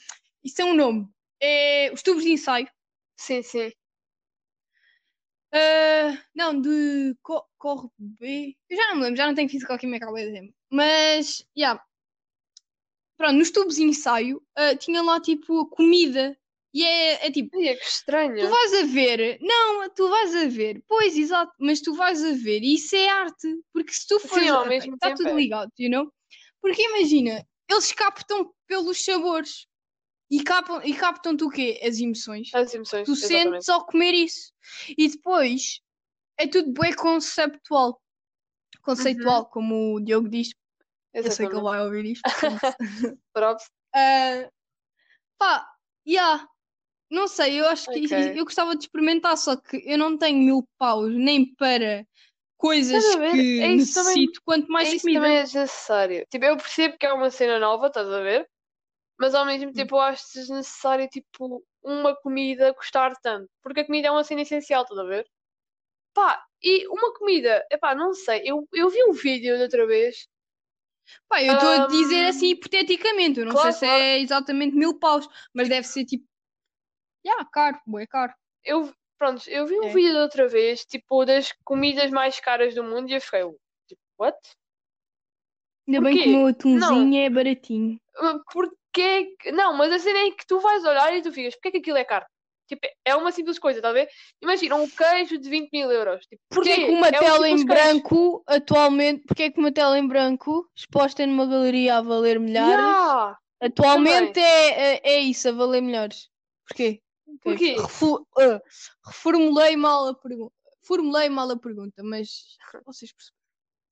isso é um nome, é, os tubos de ensaio. Sim, sim. Ah, não, de co Corre B. Eu já não me lembro, já não tenho física há bué de tempo. Mas, já. Pronto, nos tubos de ensaio ah, tinha lá tipo comida. E é, é tipo, Ai, é que estranho. tu vais a ver. Não, tu vais a ver. Pois, exato, mas tu vais a ver. E isso é arte. Porque se tu fores. Sim, ao mesmo Está tudo é. ligado, you know? Porque imagina, eles captam pelos sabores. E captam, e captam-te o quê? As emoções As emoções. tu exatamente. sentes ao comer isso. E depois é tudo bem conceptual. Conceitual, como o Diogo diz. Eu sei que ele Uhum. Exatamente. vai ouvir isto. <laughs> Props. Ah, pá, yeah. Não sei, eu acho que <laughs> eu gostava de experimentar, só que eu não tenho mil paus nem para coisas que É isso também- necessito, quanto mais é isso comida. também é desnecessário. Tipo, eu percebo que é uma cena nova, estás a ver? Mas ao mesmo tempo eu acho desnecessário, tipo, uma comida custar tanto. Porque a comida é uma cena essencial, estás a ver? Pá, e uma comida, epá, não sei, eu, eu vi um vídeo da outra vez. Pá, eu estou a dizer assim hipoteticamente, eu não claro, sei se é exatamente mil paus, mas deve ser tipo, yeah, caro, é caro. Eu, pronto, eu vi um É. vídeo da outra vez, tipo, das comidas mais caras do mundo e eu fiquei, tipo, what? Ainda bem que Porquê? o meu atunzinho Não. é baratinho. Uh, Porquê? Não, mas a cena é que tu vais olhar e tu ficas, porquê que aquilo é caro? Tipo, é uma simples coisa, está a ver? Imagina um queijo de 20 mil euros. Tipo, Porquê porquê? que uma É tela em branco, atualmente, porquê que uma tela em branco, exposta numa galeria a valer milhares, Yeah, atualmente é, é, é isso, a valer milhares? Porquê? Porquê? Refu- ah, reformulei mal a pergunta. Formulei mal a pergunta, mas <laughs> vocês perceberam.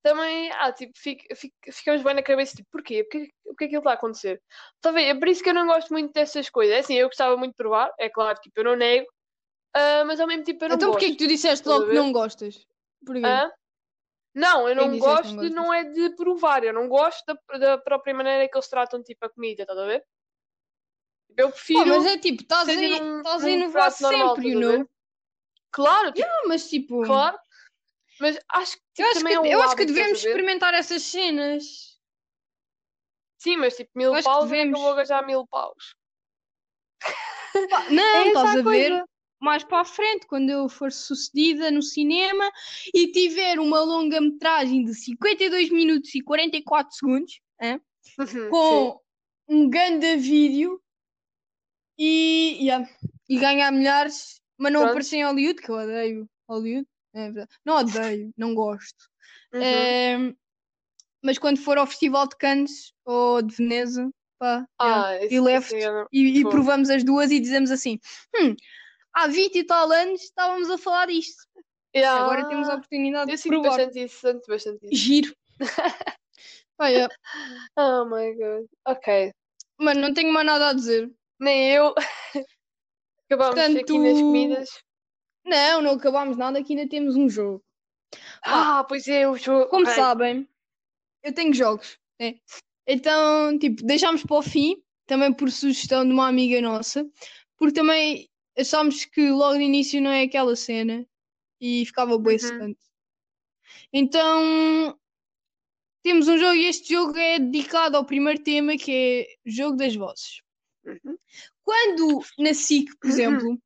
Também, ah, tipo, fic, fic, ficamos bem na cabeça, tipo, porquê? Porquê, porquê aquilo está a acontecer? Está a ver? É por isso que eu não gosto muito dessas coisas. É assim, eu gostava muito de provar, é claro, tipo, eu não nego, ah, mas ao mesmo tempo eu não Então gosto. porquê que tu disseste logo que não gostas? Porquê? Hã? Não, eu não que que gosto, não não é de provar, eu não gosto da, da própria maneira que eles tratam, tipo, a comida, estás a ver? Eu prefiro mas é tipo, estás a, estás a inovar normal, sempre, you ver? know? Claro, tipo, Ah, mas tipo, claro, mas acho que tipo, eu acho que, é um eu acho que devemos ver? experimentar essas cenas. Sim, mas tipo, mil Eu paus, eu devemos. vou gastar mil paus. Não, <laughs> É estás a ver? coisa. Mais para a frente, quando eu for sucedida no cinema e tiver uma longa-metragem de 52 minutos e 44 segundos, hã? Uhum, sim. com um grande vídeo e, yeah, e ganhar milhares, mas não Pronto. aparecer em Hollywood, que eu odeio Hollywood. É verdade. Não odeio, <laughs> não gosto. Uhum. Ehm, mas quando for ao Festival de Cannes ou de Veneza, pá, Ah, e eu não- e, e provamos as duas e dizemos assim: hum, há 20 e tal anos estávamos a falar disto. Yeah. Agora temos a oportunidade Eu de provar. bastante isso, sinto bastante isso. Giro. <laughs> Pá, yeah. Oh my god. Ok. Mano, não tenho mais nada a dizer. Nem eu. <laughs> Acabamos aqui nas Portanto, comidas. Não, não acabámos nada, que ainda temos um jogo. Ah, pois é, o jogo. Como Ai, sabem, eu tenho jogos. né? Então, tipo, deixámos para o fim, também por sugestão de uma amiga nossa, porque também achámos que logo no início não é aquela cena e ficava bem Uhum. Então, temos um jogo e este jogo é dedicado ao primeiro tema que é Jogo das Vozes. Uhum. Quando na SIC, por exemplo,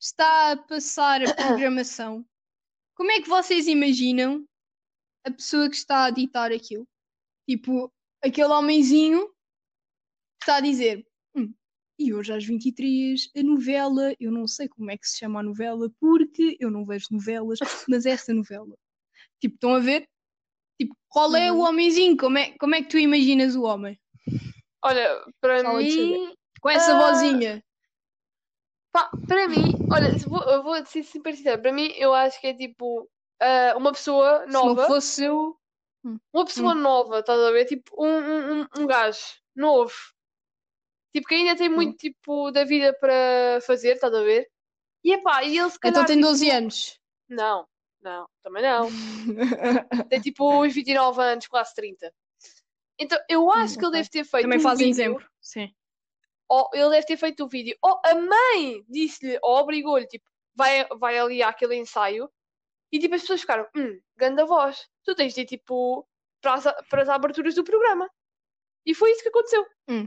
está a passar a <coughs> programação, como é que vocês imaginam a pessoa que está a ditar aquilo? Tipo, aquele homenzinho que está a dizer: "Hum, e hoje às 23, a novela, eu não sei como é que se chama a novela, porque eu não vejo novelas, mas essa novela. Tipo, estão a ver? Tipo, qual é o Uhum. homenzinho? Como é, como é que tu imaginas o homem? Olha, para de mim. Com essa Ah, vozinha. Pá, para mim, olha, vou, eu vou ser super sincera, para mim eu acho que é tipo ah, uma pessoa Se não nova, fosse eu. uma pessoa nova, estás a ver? Tipo um, um, um- gajo novo, tipo que ainda tem muito tipo da vida para fazer, estás a ver? E epá, e ele se Então calhar. tem tipo, 12 anos. Não, não, também não. <laughs> Tem tipo uns 29 anos, quase 30. Então eu acho que ele ok. deve ter feito Também um fazem vídeo, exemplo. Sim. Ou ele deve ter feito o vídeo, ou a mãe disse-lhe, ou obrigou-lhe, tipo, vai, vai ali àquele ensaio, e tipo, as pessoas ficaram, hum, grande voz, tu tens de ir tipo para as, para as aberturas do programa. E foi isso que aconteceu. Hum.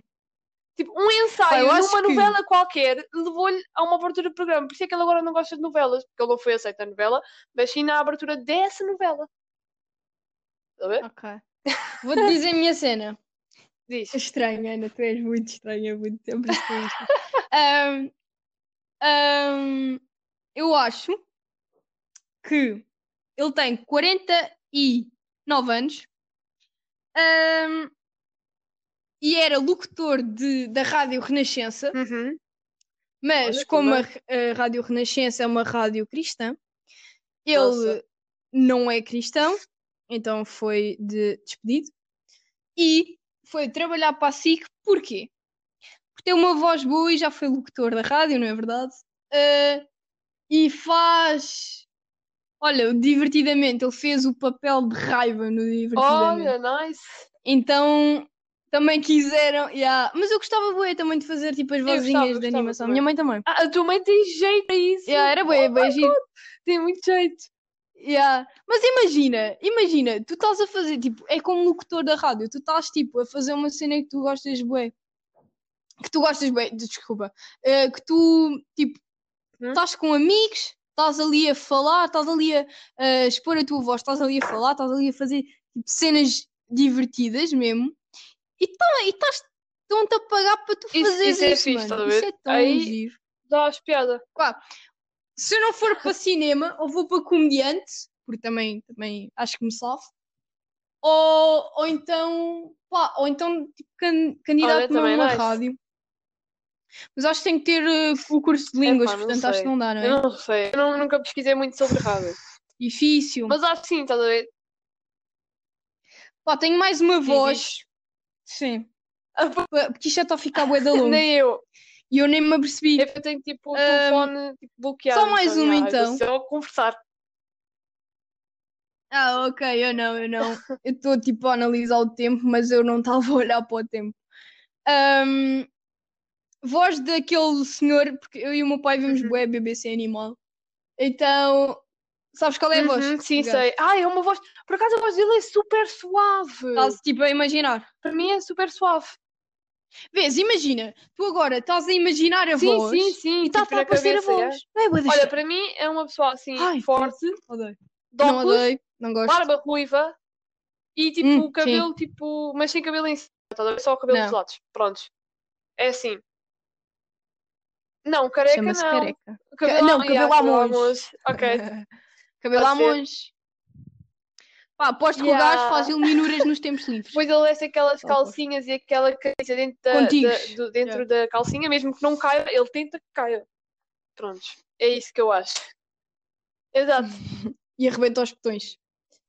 Tipo, um ensaio acho numa que- novela qualquer levou-lhe a uma abertura do programa. Por isso é que ele agora não gosta de novelas, porque ele não foi aceito na novela, mas sim na abertura dessa novela. Está a ver? Ok. Vou-te dizer a minha cena. Diz. Estranha, Ana, tu és muito estranha, muito estranha. <laughs> Ahm, ahm, eu acho que ele tem 49 anos ahm, e era locutor de, da Rádio Renascença, Uhum. mas Olha, como a, a Rádio Renascença é uma rádio cristã, ele Nossa. não é cristão, então foi de- despedido e foi trabalhar para a SIC, porquê? Porque tem uma voz boa e já foi locutor da rádio, não é verdade? Ah, e faz. Olha, divertidamente, ele fez o papel de raiva no divertidamente. Olha, nice. Então também quiseram. yeah. Mas eu gostava bué também de fazer tipo as gostava, vozinhas de gostava animação. também. Minha mãe também. Ah, a tua mãe tem jeito para isso. Yeah, era bué, Oh giro. God, Tem muito jeito. Yeah. Mas imagina, imagina, tu estás a fazer, tipo, é como locutor da rádio, tu estás, tipo, a fazer uma cena que tu gostas bué. Que tu gostas bué, desculpa. eh, que tu, tipo, Hum? estás com amigos, estás ali a falar, estás ali a, a expor a tua voz, estás ali a falar, estás ali a fazer, tipo, cenas divertidas mesmo. E e estás, estão-te a pagar para tu Isso- fazeres isso é isso, fixe, mano. Isso é tão Aí- giro. Dá as piada. Se eu não for para cinema, ou vou para comediante, porque também, também acho que me safo, ou, ou então, pá, ou então tipo, can, candidato-me a também uma nice. rádio. Mas acho que tem que ter eh, o curso de línguas, Epá, portanto acho que não dá, não é? Eu não sei. Eu não- nunca pesquisei muito sobre Rabbit. Difícil. Mas acho que sim, estás a ver? Pá, tenho mais uma voz. Sim. Ah, Porque isto já está a ficar bué da longo. <laughs> Nem eu. E eu nem me apercebi. Eu tenho tipo o Ahm, telefone tipo, bloqueado. só mais então, uma, então. vou Só conversar. Ah, ok, eu não, eu não. Eu estou tipo a analisar o tempo, mas eu não estava a olhar para o tempo. Ahm, voz daquele senhor, porque eu e o meu pai vemos Uhum. bué BBC Animal. Então, sabes qual é a voz? Uhum, sim, sei. Ai, é uma voz. Por acaso a voz dele é super suave. Estás tipo a imaginar. Para mim é super suave. Vês, imagina, tu agora estás a imaginar a Sim, voz sim, sim. e está tipo, a na aparecer a cabeça, é. voz. Não é Olha, para mim é uma pessoa assim, Ai, forte, Odeio. de Não odeio, não gosto. barba ruiva e tipo Hum, cabelo, tipo, mas sem cabelo em cima, a ver? Só o cabelo Não. dos lados. Prontos. É assim. Não, careca não. careca. Cabelo, não, ah, cabelo yeah, à monge. Ok. <laughs> Cabelo à monge. Pá, aposto que o Yeah. gajo faz iluminuras nos tempos livres. Depois ele veste aquelas calcinhas e aquela camisa dentro, da, da- do- dentro da calcinha, mesmo que não caia, ele tenta que caia. Prontos. É isso que eu acho. Exato. <laughs> E arrebenta aos botões.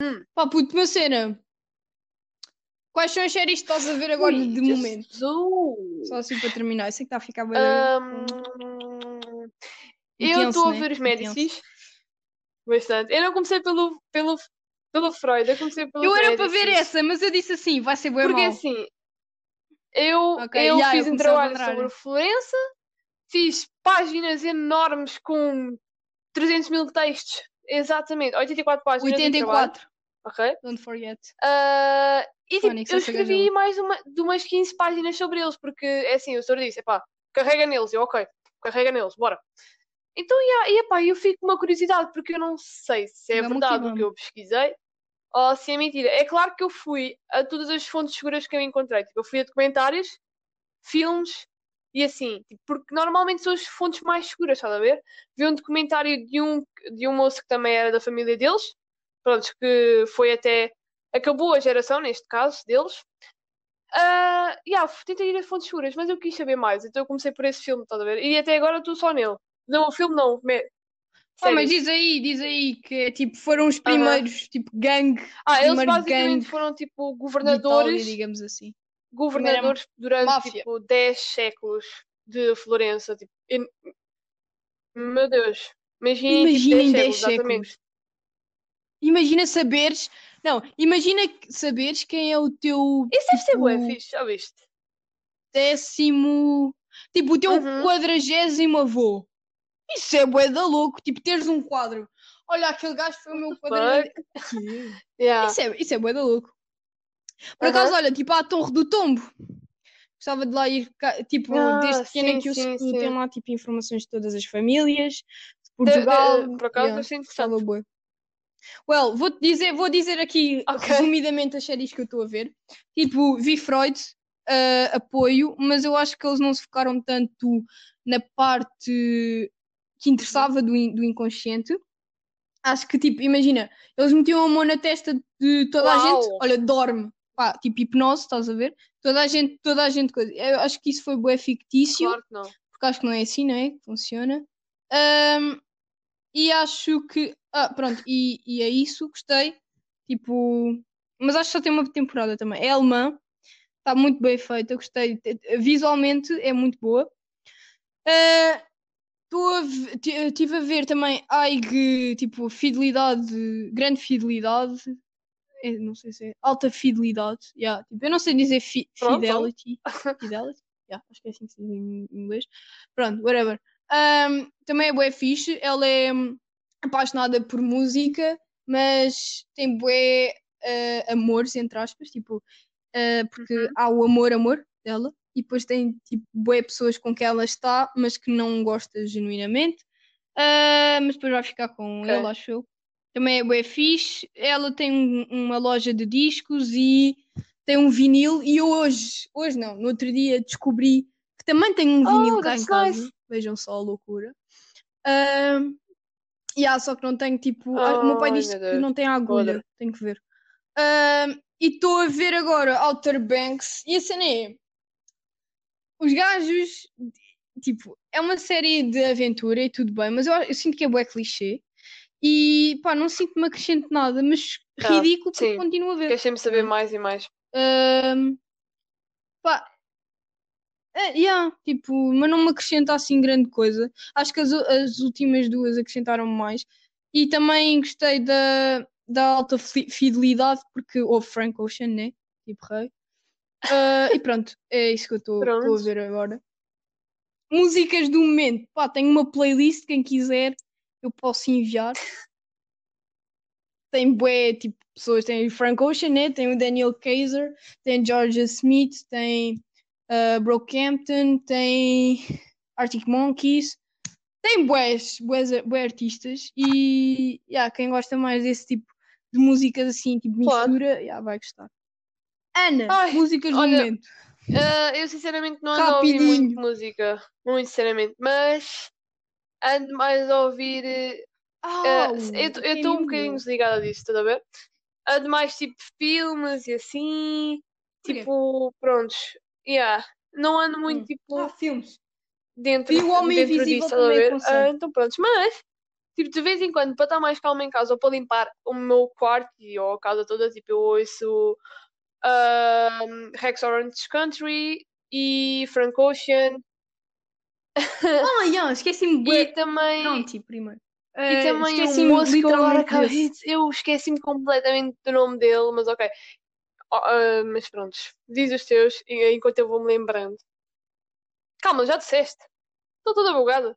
Hum. Pá, puto, uma cena. Quais são as séries que estás a ver agora Ui, de momento? Jesus. Só assim para terminar. Eu sei que está a ficar bem. Ahm, eu estou a né? ver os. Médicis. Bastante. Eu não comecei pelo, pelo, pelo Freud, eu comecei pelo Eu era para ver Médicis. essa, mas eu disse assim: vai ser bem Porque mal. assim, eu, Ok, eu eu fiz um comecei ao trabalho sobre Florença, fiz páginas enormes com 300 mil textos, exatamente, 84 páginas de trabalho, 84. ok? Don't forget. Ah, e tipo, eu escrevi mais uma, de umas 15 páginas sobre eles, porque é assim, o senhor disse, epá, carrega neles, eu ok, carrega neles, bora. Então, yeah, e epá, eu fico com uma curiosidade, porque eu não sei se é verdade o que eu pesquisei ou se é mentira. É claro que eu fui a todas as fontes seguras que eu encontrei. Tipo, eu fui a documentários, filmes e assim. Tipo, porque normalmente são as fontes mais seguras, estás a ver? Vi um documentário de um, de um moço que também era da família deles. Pronto, que foi até... Acabou a geração, neste caso, deles. Ah, yeah, tentei ir a fontes seguras, mas eu quis saber mais. Então eu comecei por esse filme, estás a ver? E até agora estou só nele. Não, o filme não. Ah, mas diz aí, diz aí que tipo, foram os primeiros, tipo, gangue Ah, eles basicamente foram tipo de Itália, governadores, digamos assim. governadores durante máfia. tipo 10 séculos de Florença. Tipo, Meu Deus, imaginem, tipo, Imaginem 10 10 séculos, séculos. Imagina saberes. Não, imagina saberes quem é o teu Isso deve ser bué tipo, fixe, já viste? décimo. Tipo, o teu Uhum. quadragésimo avô. Isso é bué da louco. Tipo, teres um quadro. Olha, aquele gajo foi o meu quadragésimo. <laughs> Yeah. Isso é, isso é bué da louco. Por acaso, olha, tipo, à Torre do Tombo. Gostava de lá ir, tipo, Ah, desde pequena que eu sim, tem lá, tipo, informações de todas as famílias, de De- de- Portugal. por acaso yeah, achei interessante. bué. Well, vou dizer, vou dizer aqui Ok. resumidamente as séries que eu estou a ver. Tipo, vi Freud, ah, apoio, mas eu acho que eles não se focaram tanto na parte que interessava do, in- do inconsciente. Acho que, tipo, imagina, eles metiam a mão na testa de toda a gente, Uau! olha, dorme. Pá, tipo hipnose, estás a ver? Toda a gente, toda a gente coisa. Eu acho que isso foi bué fictício, Claro que não. porque acho que não é assim, não é? Que funciona. Ahm, e acho que. Ah, pronto, e, e é isso, gostei. Tipo. Mas acho que só tem uma temporada também. É alemã, está muito bem feita, gostei. Te- te- Visualmente é muito boa. Estive a ver também AIG, tipo, fidelidade, grande fidelidade. É, não sei se é alta fidelidade. yeah, tipo, eu não sei dizer fi- Pronto. fidelity. Fidelity? Yeah, acho que é assim que se diz em inglês. Pronto, whatever. Ahm, também é bué fixe. Ela é hum, apaixonada por música, mas tem bué ah, amores, entre aspas, tipo, ah, porque Uhum. há o amor-amor dela, e depois tem tipo bué pessoas com quem ela está, mas que não gosta genuinamente. Ah, mas depois vai ficar com Ok. ele, acho eu. Também é bué fixe. Ela tem um- uma loja de discos e tem um vinil. E hoje, hoje não, no outro dia descobri que também tem um vinil Oh, cá em casa. nice. Vejam só a loucura. Um, yeah, só que não tenho tipo. ah, o meu pai Ai, disse que não tem agulha. Tenho que ver. Um, e estou a ver agora Outer Banks. E a cena é. Os gajos. tipo, é uma série de aventura e tudo bem, mas eu, eu sinto que é bué clichê. E pá, não sinto-me acrescente nada, mas Ah, ridículo porque sim. continuo a ver. Queres sempre saber mais e mais. Ahm, pá, é, yeah, tipo, mas não me acrescenta assim grande coisa. Acho que as, as últimas duas acrescentaram mais. E também gostei da, da alta fi- fidelidade, porque houve Frank Ocean, né? Tipo rei. Ah, e pronto, é isso que eu estou a ver agora. Músicas do momento, pá, tenho uma playlist, quem quiser, eu posso enviar. Tem bué, tipo, pessoas, tem Frank Ocean, né? Tem o Daniel Kaiser, tem Georgia Smith, tem uh, Brockhampton, tem Arctic Monkeys, tem bués, bués, bué artistas e yeah, quem gosta mais desse tipo de músicas assim, tipo Claro. mistura, yeah, vai gostar. Ana, Ai, músicas do olha, momento. Ah, eu sinceramente não ando a ouvir muito Rapidinho. música. Muito sinceramente. Mas ando mais a ouvir. Au, eu estou um bocadinho desligada disso, estás a ver? Ando mais tipo filmes e assim. Porquê? Tipo, prontos. Yeah. Não ando muito Hum. tipo Ah, filmes. dentro, Vi o Homem dentro Invisível disso, estás a também, ver? Ah, então prontos. Mas, tipo, de vez em quando, para estar mais calma em casa ou para limpar o meu quarto e ou a casa toda, tipo, eu ouço Rex Orange Country e Frank Ocean <laughs> Ah, yeah, esqueci-me e também, Pronto, primeiro. e Eh, também um esqueci-me moço que eu agora acabei de... Eu esqueci-me completamente do nome dele, mas ok. Oh, ah, mas pronto, diz os teus enquanto eu vou-me lembrando. Calma, já disseste. Estou toda bugada.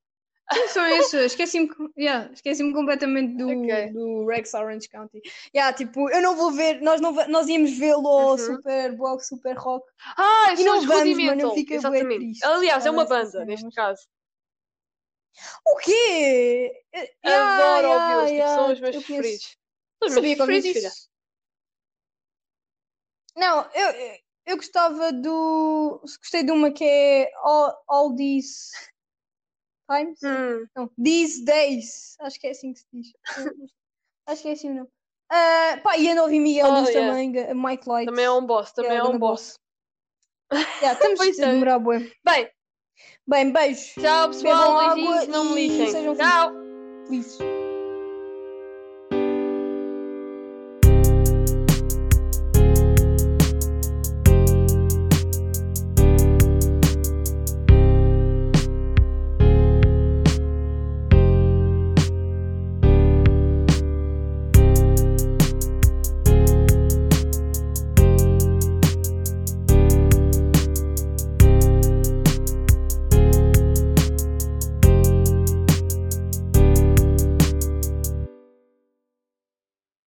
Sim, são esses. Esqueci-me yeah, esqueci completamente do, Ok. do Rex Orange County. Yeah, tipo, eu não vou ver, nós, não, nós íamos vê-lo ao Uhum. Super Bowl, Super Rock. Ah, E são não os vamos, mano, bué Exatamente. triste Aliás, é uma dessa banda, neste caso. O quê? Eh, yeah, Adoro yeah, ouvi-los, tipo, são yeah, os meus eu conheço. preferidos. São os meus ouvi preferidos, filha. Não, eu, eu- gostava do. Gostei de uma que é All, All These Times. Hum, Não, These Days. Acho que é assim que se diz. <laughs> Acho que é assim, não. Ah, pá, e a Novi Miguel Oh, yeah. também, Mike Light. também é um boss, também Yeah, é um ganda boss. <laughs> Yeah, estamos Pois a é. demorar bué. Bem, Bem, beijos. tchau pessoal, beijinhos, água não me lixem. sejam Tchau! felizes.